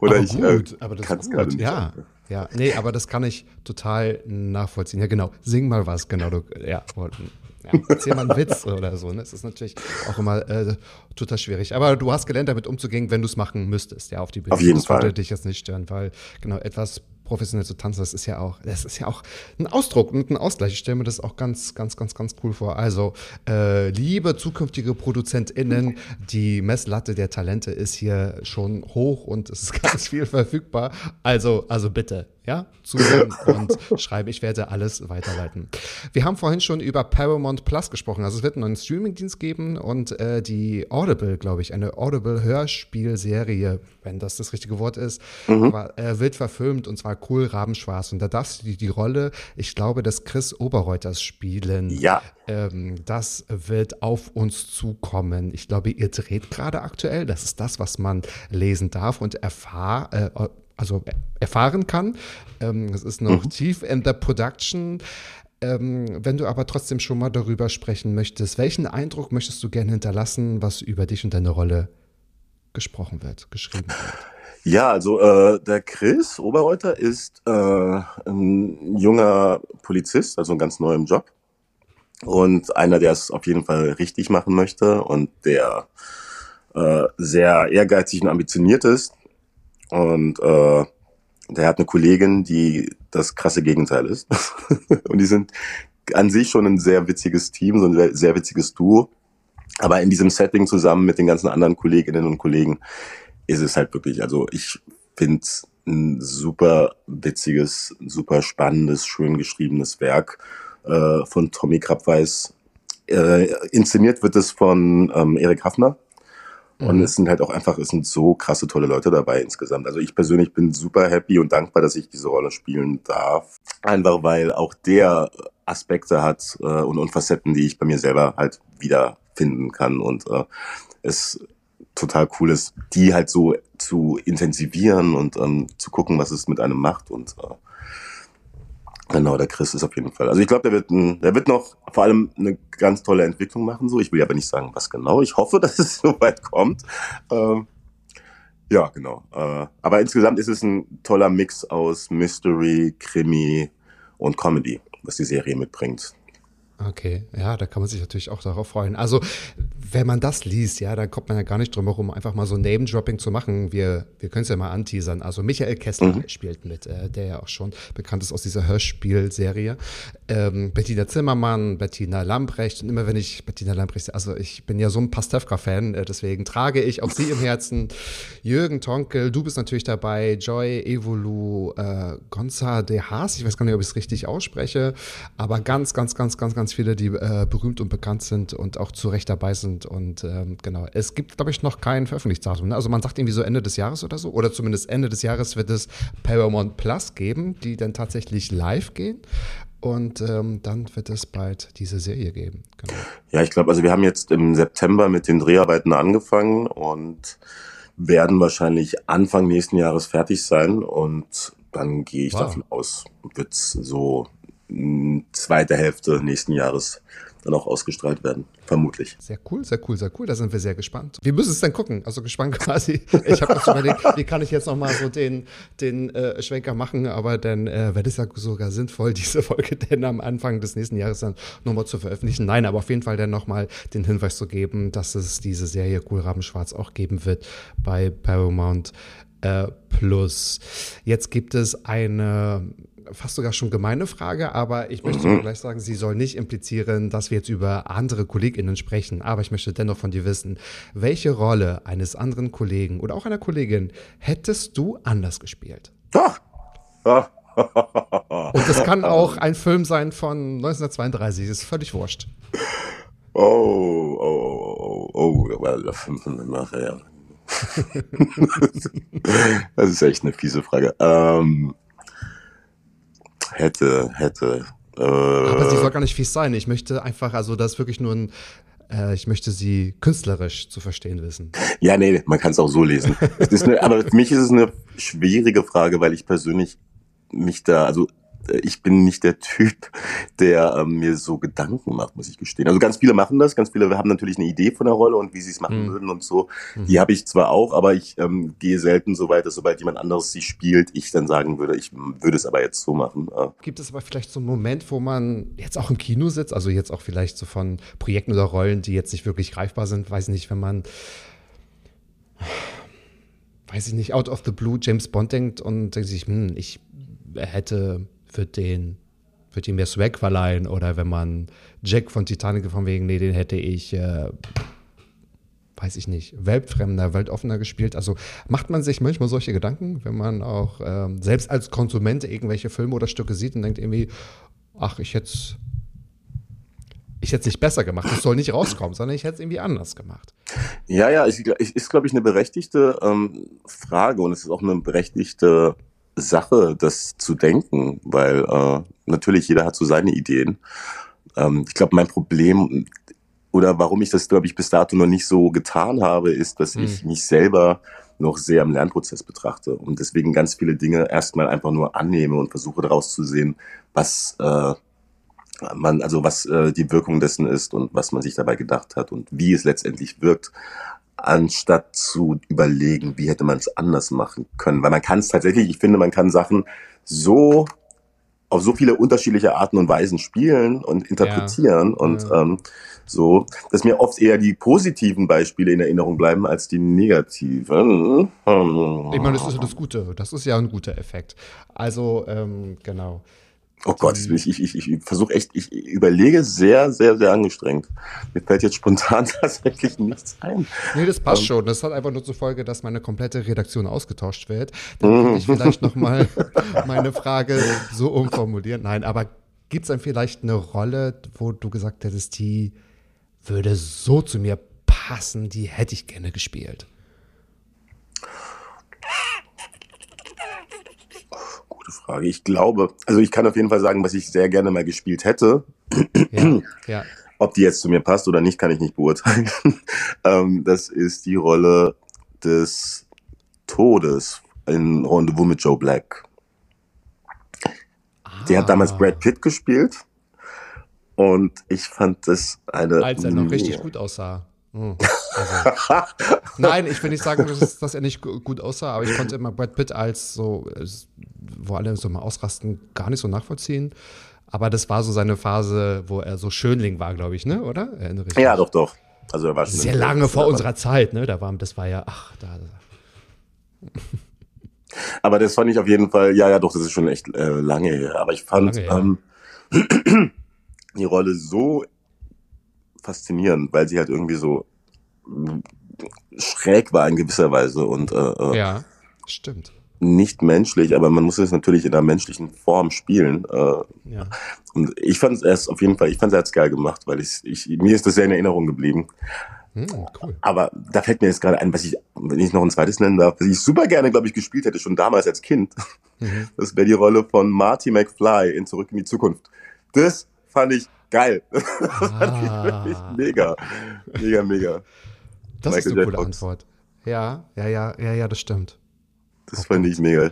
D: oder aber ich äh, gut, äh, kann es gerade nicht.
C: Ja, ja, nee, aber das kann ich total nachvollziehen. Ja, genau. Sing mal was, genau. Du, ja, ja, erzähl mal einen Witz oder so. Ne? Das ist natürlich auch immer äh, total schwierig. Aber du hast gelernt, damit umzugehen, wenn du es machen müsstest, ja, auf die
D: Bühne. Auf jeden
C: das
D: Fall.
C: Das dich jetzt nicht stören, weil genau etwas professionell zu tanzen, das ist ja auch, das ist ja auch ein Ausdruck und ein Ausgleich. Ich stelle mir das auch ganz, ganz, ganz, ganz cool vor. Also, äh, liebe zukünftige ProduzentInnen, die Messlatte der Talente ist hier schon hoch und es ist ganz viel verfügbar. Also, also bitte, ja, zuhören und schreiben. Ich werde alles weiterleiten. Wir haben vorhin schon über Paramount Plus gesprochen. Also es wird einen neuen Streamingdienst geben und äh, die Audible, glaube ich, eine Audible-Hörspielserie, wenn das das richtige Wort ist, mhm. aber, äh, wird verfilmt und zwar Cool Rabenschwarz. Und da darfst du die, die Rolle, ich glaube, des Chris Oberreuters spielen.
D: Ja.
C: Ähm, das wird auf uns zukommen. Ich glaube, ihr dreht gerade aktuell. Das ist das, was man lesen darf und erfahr, äh, also erfahren kann. Ähm, es ist noch mhm. tief in der Production. Ähm, wenn du aber trotzdem schon mal darüber sprechen möchtest, welchen Eindruck möchtest du gerne hinterlassen, was über dich und deine Rolle gesprochen wird, geschrieben wird?
D: Ja, also äh, der Chris Oberreuter ist äh, ein junger Polizist, also ein ganz neuer Job und einer, der es auf jeden Fall richtig machen möchte und der äh, sehr ehrgeizig und ambitioniert ist und äh, der hat eine Kollegin, die das krasse Gegenteil ist. und die sind an sich schon ein sehr witziges Team, so ein sehr witziges Duo. Aber in diesem Setting zusammen mit den ganzen anderen Kolleginnen und Kollegen ist es halt wirklich, also ich finde ein super witziges, super spannendes, schön geschriebenes Werk äh, von Tommy Krabweis. Äh, inszeniert wird es von ähm, Erik Hafner und mhm. es sind halt auch einfach, es sind so krasse, tolle Leute dabei insgesamt. Also ich persönlich bin super happy und dankbar, dass ich diese Rolle spielen darf. Einfach weil auch der Aspekte hat äh, und, und Facetten, die ich bei mir selber halt wiederfinden kann. Und äh, es total cool ist, die halt so zu intensivieren und ähm, zu gucken, was es mit einem macht. Und äh, Genau, der Chris ist auf jeden Fall. Also ich glaube, der wird, ein, der wird noch vor allem eine ganz tolle Entwicklung machen. So, ich will aber nicht sagen, was genau. Ich hoffe, dass es so weit kommt. Ähm, ja, genau. Äh, aber insgesamt ist es ein toller Mix aus Mystery, Krimi und Comedy, was die Serie mitbringt.
C: Okay, ja, da kann man sich natürlich auch darauf freuen. Also, wenn man das liest, ja, dann kommt man ja gar nicht drum herum, einfach mal so Name-Dropping zu machen. Wir, wir können es ja mal anteasern. Also, Michael Kessler mhm. spielt mit, äh, der ja auch schon bekannt ist aus dieser Hörspielserie. Ähm, Bettina Zimmermann, Bettina Lamprecht. Und immer wenn ich Bettina Lamprecht, also ich bin ja so ein Pastewka-Fan, äh, deswegen trage ich auch sie im Herzen. Jürgen Tonkel, du bist natürlich dabei. Joy, Evolu, äh, Gonza de Haas. Ich weiß gar nicht, ob ich es richtig ausspreche, aber ganz, ganz, ganz, ganz, ganz ganz viele, die äh, berühmt und bekannt sind und auch zu Recht dabei sind. Und ähm, genau, es gibt, glaube ich, noch kein Veröffentlichungsdatum. Ne? Also man sagt irgendwie so Ende des Jahres oder so. Oder zumindest Ende des Jahres wird es Paramount Plus geben, die dann tatsächlich live gehen. Und ähm, dann wird es bald diese Serie geben.
D: Genau. Ja, ich glaube, also wir haben jetzt im September mit den Dreharbeiten angefangen und werden wahrscheinlich Anfang nächsten Jahres fertig sein. Und dann gehe ich wow. davon aus, wird es so zweite Hälfte nächsten Jahres dann auch ausgestrahlt werden, vermutlich.
C: Sehr cool, sehr cool, sehr cool. Da sind wir sehr gespannt. Wie müssen es denn gucken? Also gespannt quasi. Ich habe jetzt überlegt, wie kann ich jetzt nochmal so den, den äh, Schwenker machen, aber dann äh, wäre das ja sogar sinnvoll, diese Folge denn am Anfang des nächsten Jahres dann nochmal zu veröffentlichen. Nein, aber auf jeden Fall dann nochmal den Hinweis zu geben, dass es diese Serie Cool Rabenschwarz auch geben wird bei Paramount äh, Plus. Jetzt gibt es eine fast sogar schon gemeine Frage, aber ich möchte mhm. gleich sagen, sie soll nicht implizieren, dass wir jetzt über andere KollegInnen sprechen. Aber ich möchte dennoch von dir wissen, welche Rolle eines anderen Kollegen oder auch einer Kollegin hättest du anders gespielt?
D: Doch.
C: Und das kann auch ein Film sein von 1932, ist völlig wurscht.
D: Oh, oh, oh, oh, oh, ja. das ist echt eine fiese Frage. Ähm, hätte, hätte.
C: Äh, Aber sie soll gar nicht fies sein. Ich möchte einfach, also das ist wirklich nur ein, äh, ich möchte sie künstlerisch zu verstehen wissen.
D: Ja, nee, man kann es auch so lesen. eine, aber für mich ist es eine schwierige Frage, weil ich persönlich mich da, also ich bin nicht der Typ, der ähm, mir so Gedanken macht, muss ich gestehen. Also ganz viele machen das, ganz viele haben natürlich eine Idee von der Rolle und wie sie es machen mhm. würden und so. Mhm. Die habe ich zwar auch, aber ich ähm, gehe selten so weit, dass sobald jemand anderes sie spielt, ich dann sagen würde, ich würde es aber jetzt so machen. Ja.
C: Gibt es aber vielleicht so einen Moment, wo man jetzt auch im Kino sitzt, also jetzt auch vielleicht so von Projekten oder Rollen, die jetzt nicht wirklich greifbar sind, weiß nicht, wenn man weiß ich nicht, out of the blue James Bond denkt und denkt sich, hm, ich hätte wird den wird ihm mehr Swag verleihen oder wenn man Jack von Titanic von wegen, nee, den hätte ich, äh, weiß ich nicht, weltfremder, weltoffener gespielt. Also macht man sich manchmal solche Gedanken, wenn man auch ähm, selbst als Konsument irgendwelche Filme oder Stücke sieht und denkt irgendwie, ach, ich hätte ich hätte es nicht besser gemacht. Das soll nicht rauskommen, sondern ich hätte es irgendwie anders gemacht.
D: Ja, ja, ich, ich, ist, glaube ich, eine berechtigte ähm, Frage und es ist auch eine berechtigte Sache, das zu denken, weil äh, natürlich jeder hat so seine Ideen. Ähm, ich glaube, mein Problem oder warum ich das, glaube ich, bis dato noch nicht so getan habe, ist, dass hm. ich mich selber noch sehr im Lernprozess betrachte und deswegen ganz viele Dinge erstmal einfach nur annehme und versuche daraus zu sehen, was äh, man, also was äh, die Wirkung dessen ist und was man sich dabei gedacht hat und wie es letztendlich wirkt, anstatt zu überlegen, wie hätte man es anders machen können. Weil man kann es tatsächlich, ich finde, man kann Sachen so auf so viele unterschiedliche Arten und Weisen spielen und interpretieren ja. und ja. Ähm, so, dass mir oft eher die positiven Beispiele in Erinnerung bleiben als die negativen.
C: Ich meine, das ist ja das Gute. Das ist ja ein guter Effekt. Also, ähm, genau.
D: Oh Gott, ich, ich, ich, ich versuche echt, ich überlege sehr, sehr, sehr angestrengt. Mir fällt jetzt spontan tatsächlich nichts ein.
C: Nee, das passt um, ähm. schon. Das hat einfach nur zur Folge, dass meine komplette Redaktion ausgetauscht wird. Dann würde ich vielleicht nochmal meine Frage so umformulieren. Nein, aber gibt es dann vielleicht eine Rolle, wo du gesagt hättest, die würde so zu mir passen, die hätte ich gerne gespielt?
D: Gute Frage. Ich glaube, also ich kann auf jeden Fall sagen, was ich sehr gerne mal gespielt hätte. Ja, ja. Ob die jetzt zu mir passt oder nicht, kann ich nicht beurteilen. ähm, das ist die Rolle des Todes in Rendezvous mit Joe Black. Ah. Der hat damals Brad Pitt gespielt. Und ich fand das eine.
C: Als er noch richtig gut aussah. Hm. Also, nein, ich will nicht sagen, dass, dass, er nicht gut aussah, aber ich konnte immer Brad Pitt als so, wo alle so mal ausrasten, gar nicht so nachvollziehen. Aber das war so seine Phase, wo er so Schönling war, glaube ich, ne? Oder?
D: Erinnere ich ja, doch, doch. Also er war
C: sehr lange vor unserer Zeit, ne? Da war, das war ja, ach, da.
D: Aber das fand ich auf jeden Fall, ja, ja, doch, das ist schon echt äh, lange her. Aber ich fand ähm, die Rolle so faszinierend, weil sie halt irgendwie so schräg war in gewisser Weise und äh, äh,
C: ja, stimmt.
D: Nicht menschlich, aber man muss es natürlich in einer menschlichen Form spielen. Äh, ja. Und ich fand es auf jeden Fall, ich fand es geil gemacht, weil ich, ich, mir ist das sehr in Erinnerung geblieben. Hm, cool. Aber da fällt mir jetzt gerade ein, was ich, wenn ich noch ein zweites nennen darf, was ich super gerne, glaube ich, gespielt hätte, schon damals als Kind. Mhm. Das wäre die Rolle von Marty McFly in Zurück in die Zukunft. Das fand ich geil. Ah. mega. Mega, mega.
C: Das Michael ist eine coole Antwort. Ja, ja, ja, ja, ja, das stimmt.
D: Das fand ich mega.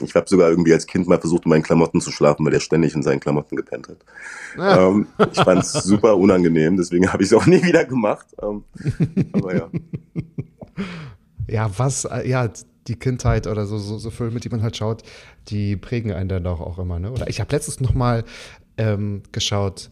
D: Ich habe sogar irgendwie als Kind mal versucht, in meinen Klamotten zu schlafen, weil der ständig in seinen Klamotten gepennt hat. Ah. Ähm, ich fand es super unangenehm, deswegen habe ich es auch nie wieder gemacht. Ähm, aber ja.
C: Ja, was, äh, ja, die Kindheit oder so, so, so Filme, die man halt schaut, die prägen einen dann doch auch immer, ne? Oder ich habe letztens noch mal ähm, geschaut,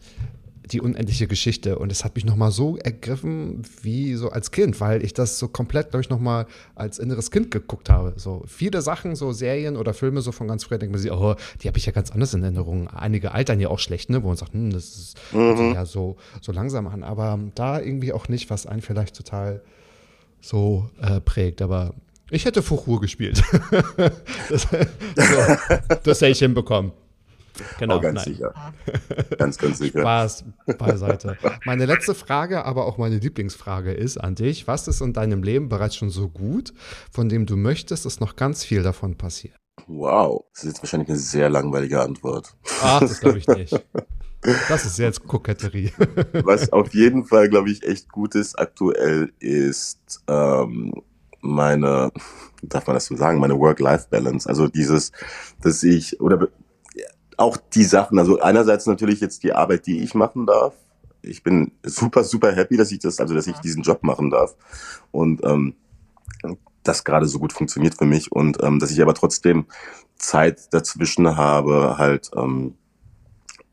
C: die unendliche Geschichte. Und es hat mich nochmal so ergriffen wie so als Kind, weil ich das so komplett, glaube ich, nochmal als inneres Kind geguckt habe. So viele Sachen, so Serien oder Filme so von ganz früher, denkt man sich, oh, die habe ich ja ganz anders in Erinnerung. Einige altern ja auch schlecht, ne, wo man sagt, hm, das ist mhm. ja so, so langsam an. Aber da irgendwie auch nicht, was einen vielleicht total so äh, prägt. Aber ich hätte Fuchur gespielt. das, so, das hätte ich hinbekommen.
D: Genau, oh, ganz nein. sicher. Ganz, ganz sicher.
C: Spaß beiseite. Meine letzte Frage, aber auch meine Lieblingsfrage ist an dich. Was ist in deinem Leben bereits schon so gut, von dem du möchtest, dass noch ganz viel davon passiert?
D: Wow, das ist jetzt wahrscheinlich eine sehr langweilige Antwort.
C: Ach, das glaube ich nicht. Das ist jetzt Koketterie.
D: Was auf jeden Fall, glaube ich, echt gut ist aktuell, ist ähm, meine, darf man das so sagen, meine Work-Life-Balance. Also dieses, dass ich, oder auch die Sachen, also einerseits natürlich jetzt die Arbeit, die ich machen darf. Ich bin super, super happy, dass ich das, also dass ich diesen Job machen darf. Und ähm, das gerade so gut funktioniert für mich und ähm, dass ich aber trotzdem Zeit dazwischen habe, halt ähm,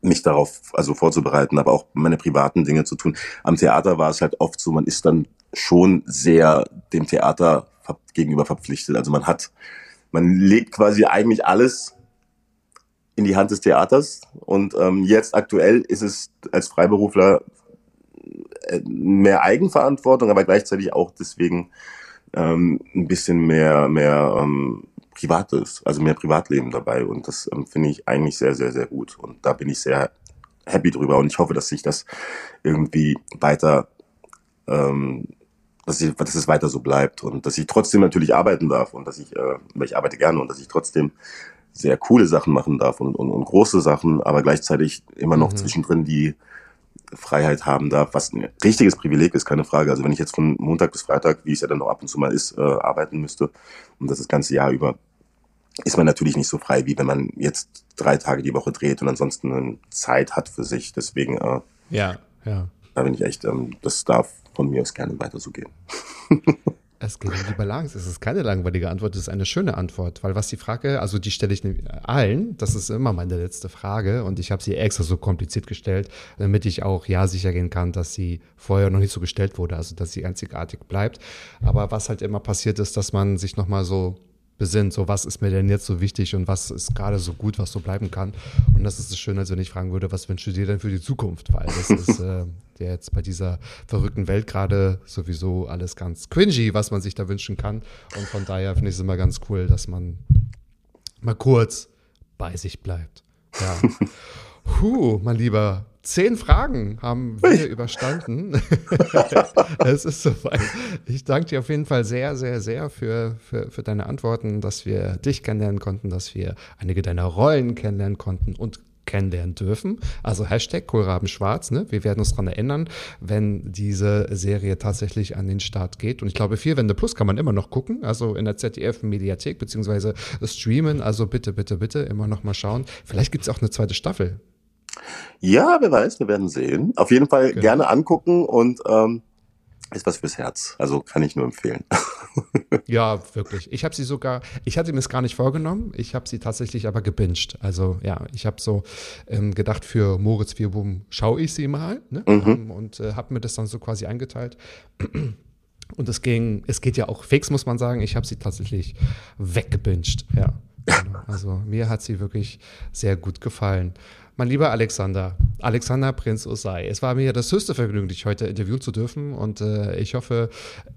D: mich darauf also vorzubereiten, aber auch meine privaten Dinge zu tun. Am Theater war es halt oft so, man ist dann schon sehr dem Theater gegenüber verpflichtet. Also man hat, man legt quasi eigentlich alles in die Hand des Theaters. Und ähm, jetzt aktuell ist es als Freiberufler äh, mehr Eigenverantwortung, aber gleichzeitig auch deswegen ähm, ein bisschen mehr, mehr ähm, Privates, also mehr Privatleben dabei. Und das ähm, finde ich eigentlich sehr, sehr, sehr gut. Und da bin ich sehr happy drüber. Und ich hoffe, dass sich das irgendwie weiter, ähm, dass, ich, dass es weiter so bleibt und dass ich trotzdem natürlich arbeiten darf und dass ich, äh, weil ich arbeite gerne und dass ich trotzdem sehr coole Sachen machen darf und, und, und große Sachen, aber gleichzeitig immer noch mhm. zwischendrin die Freiheit haben darf, was ein richtiges Privileg ist, keine Frage. Also wenn ich jetzt von Montag bis Freitag, wie es ja dann noch ab und zu mal ist, äh, arbeiten müsste und das das ganze Jahr über, ist man natürlich nicht so frei, wie wenn man jetzt drei Tage die Woche dreht und ansonsten Zeit hat für sich. Deswegen, äh,
C: ja, ja.
D: Da bin ich echt, ähm, das darf von mir aus gerne weiter so gehen.
C: Es geht um die Balance. Es ist keine langweilige Antwort, es ist eine schöne Antwort, weil was die Frage, also die stelle ich allen, das ist immer meine letzte Frage und ich habe sie extra so kompliziert gestellt, damit ich auch ja sicher gehen kann, dass sie vorher noch nicht so gestellt wurde, also dass sie einzigartig bleibt. Aber was halt immer passiert ist, dass man sich nochmal so besinnt, so was ist mir denn jetzt so wichtig und was ist gerade so gut, was so bleiben kann. Und das ist es schön, als wenn ich fragen würde, was wünschst du dir denn für die Zukunft? Weil das ist äh, jetzt bei dieser verrückten Welt gerade sowieso alles ganz cringy, was man sich da wünschen kann. Und von daher finde ich es immer ganz cool, dass man mal kurz bei sich bleibt. Ja. Puh, mein Lieber, Zehn Fragen haben wir überstanden. es ist soweit. Ich danke dir auf jeden Fall sehr, sehr, sehr für, für, für deine Antworten, dass wir dich kennenlernen konnten, dass wir einige deiner Rollen kennenlernen konnten und kennenlernen dürfen. Also Hashtag Kohlrabenschwarz. Ne? Wir werden uns daran erinnern, wenn diese Serie tatsächlich an den Start geht. Und ich glaube, vier Wände Plus kann man immer noch gucken. Also in der ZDF-Mediathek beziehungsweise streamen. Also bitte, bitte, bitte immer noch mal schauen. Vielleicht gibt es auch eine zweite Staffel.
D: Ja, wer weiß, wir werden sehen. Auf jeden Fall genau. gerne angucken und ähm, ist was fürs Herz. Also kann ich nur empfehlen.
C: ja, wirklich. Ich habe sie sogar, ich hatte mir es gar nicht vorgenommen, ich habe sie tatsächlich aber gebinged. Also ja, ich habe so ähm, gedacht, für Moritz Vierbum schaue ich sie mal ne? mhm. ähm, und äh, habe mir das dann so quasi eingeteilt. Und es ging, es geht ja auch fix, muss man sagen. Ich habe sie tatsächlich weggebinged. Ja. Genau. Also mir hat sie wirklich sehr gut gefallen. Mein lieber Alexander, Alexander Prinz Osei, es war mir das höchste Vergnügen, dich heute interviewen zu dürfen und äh, ich hoffe,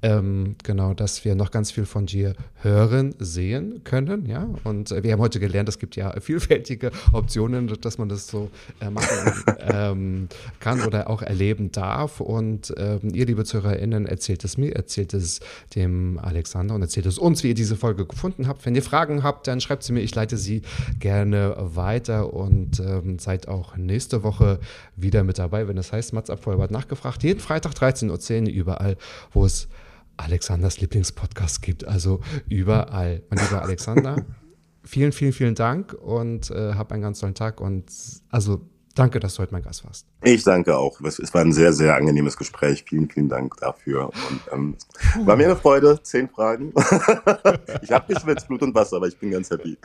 C: ähm, genau, dass wir noch ganz viel von dir hören, sehen können, ja. Und äh, wir haben heute gelernt, es gibt ja vielfältige Optionen, dass man das so äh, machen ähm, kann oder auch erleben darf. Und ähm, ihr, liebe ZuhörerInnen, erzählt es mir, erzählt es dem Alexander und erzählt es uns, wie ihr diese Folge gefunden habt. Wenn ihr Fragen habt, dann schreibt sie mir, ich leite sie gerne weiter und ähm, seid auch nächste Woche wieder mit dabei, wenn es heißt, Mats ab Vollbart nachgefragt. Jeden Freitag 13.10 Uhr überall, wo es Alexanders Lieblingspodcast gibt. Also überall. Mein lieber Alexander, vielen, vielen, vielen Dank und äh, hab einen ganz tollen Tag und also Danke, dass du heute mein Gast warst.
D: Ich danke auch. Es war ein sehr, sehr angenehmes Gespräch. Vielen, vielen Dank dafür. Und, ähm, war mir eine Freude. Zehn Fragen. ich habe geschwitzt, Blut und Wasser, aber ich bin ganz happy.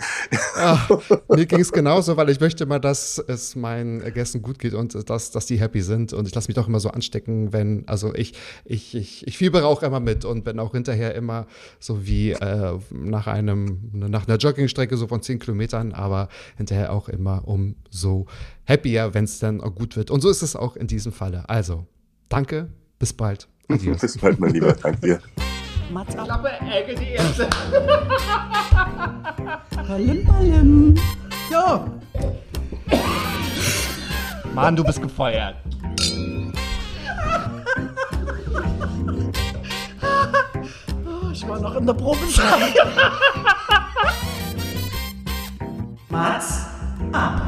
C: Ach, mir ging es genauso, weil ich möchte mal, dass es meinen Gästen gut geht und dass, dass die happy sind. Und ich lasse mich doch immer so anstecken, wenn, also ich, ich, ich, ich fiebere auch immer mit und bin auch hinterher immer so wie äh, nach einem, nach einer Joggingstrecke so von zehn Kilometern, aber hinterher auch immer umso happier, wenn es dann auch gut wird. Und so ist es auch in diesem Falle. Also, danke, bis bald.
D: Adios. bis bald, mein Lieber. Danke dir.
A: Mats Klappe, Ecke, die erste. Ballim, ballim. So.
C: Mann, du bist gefeuert.
A: ich war noch in der Probezeit. Mats ab.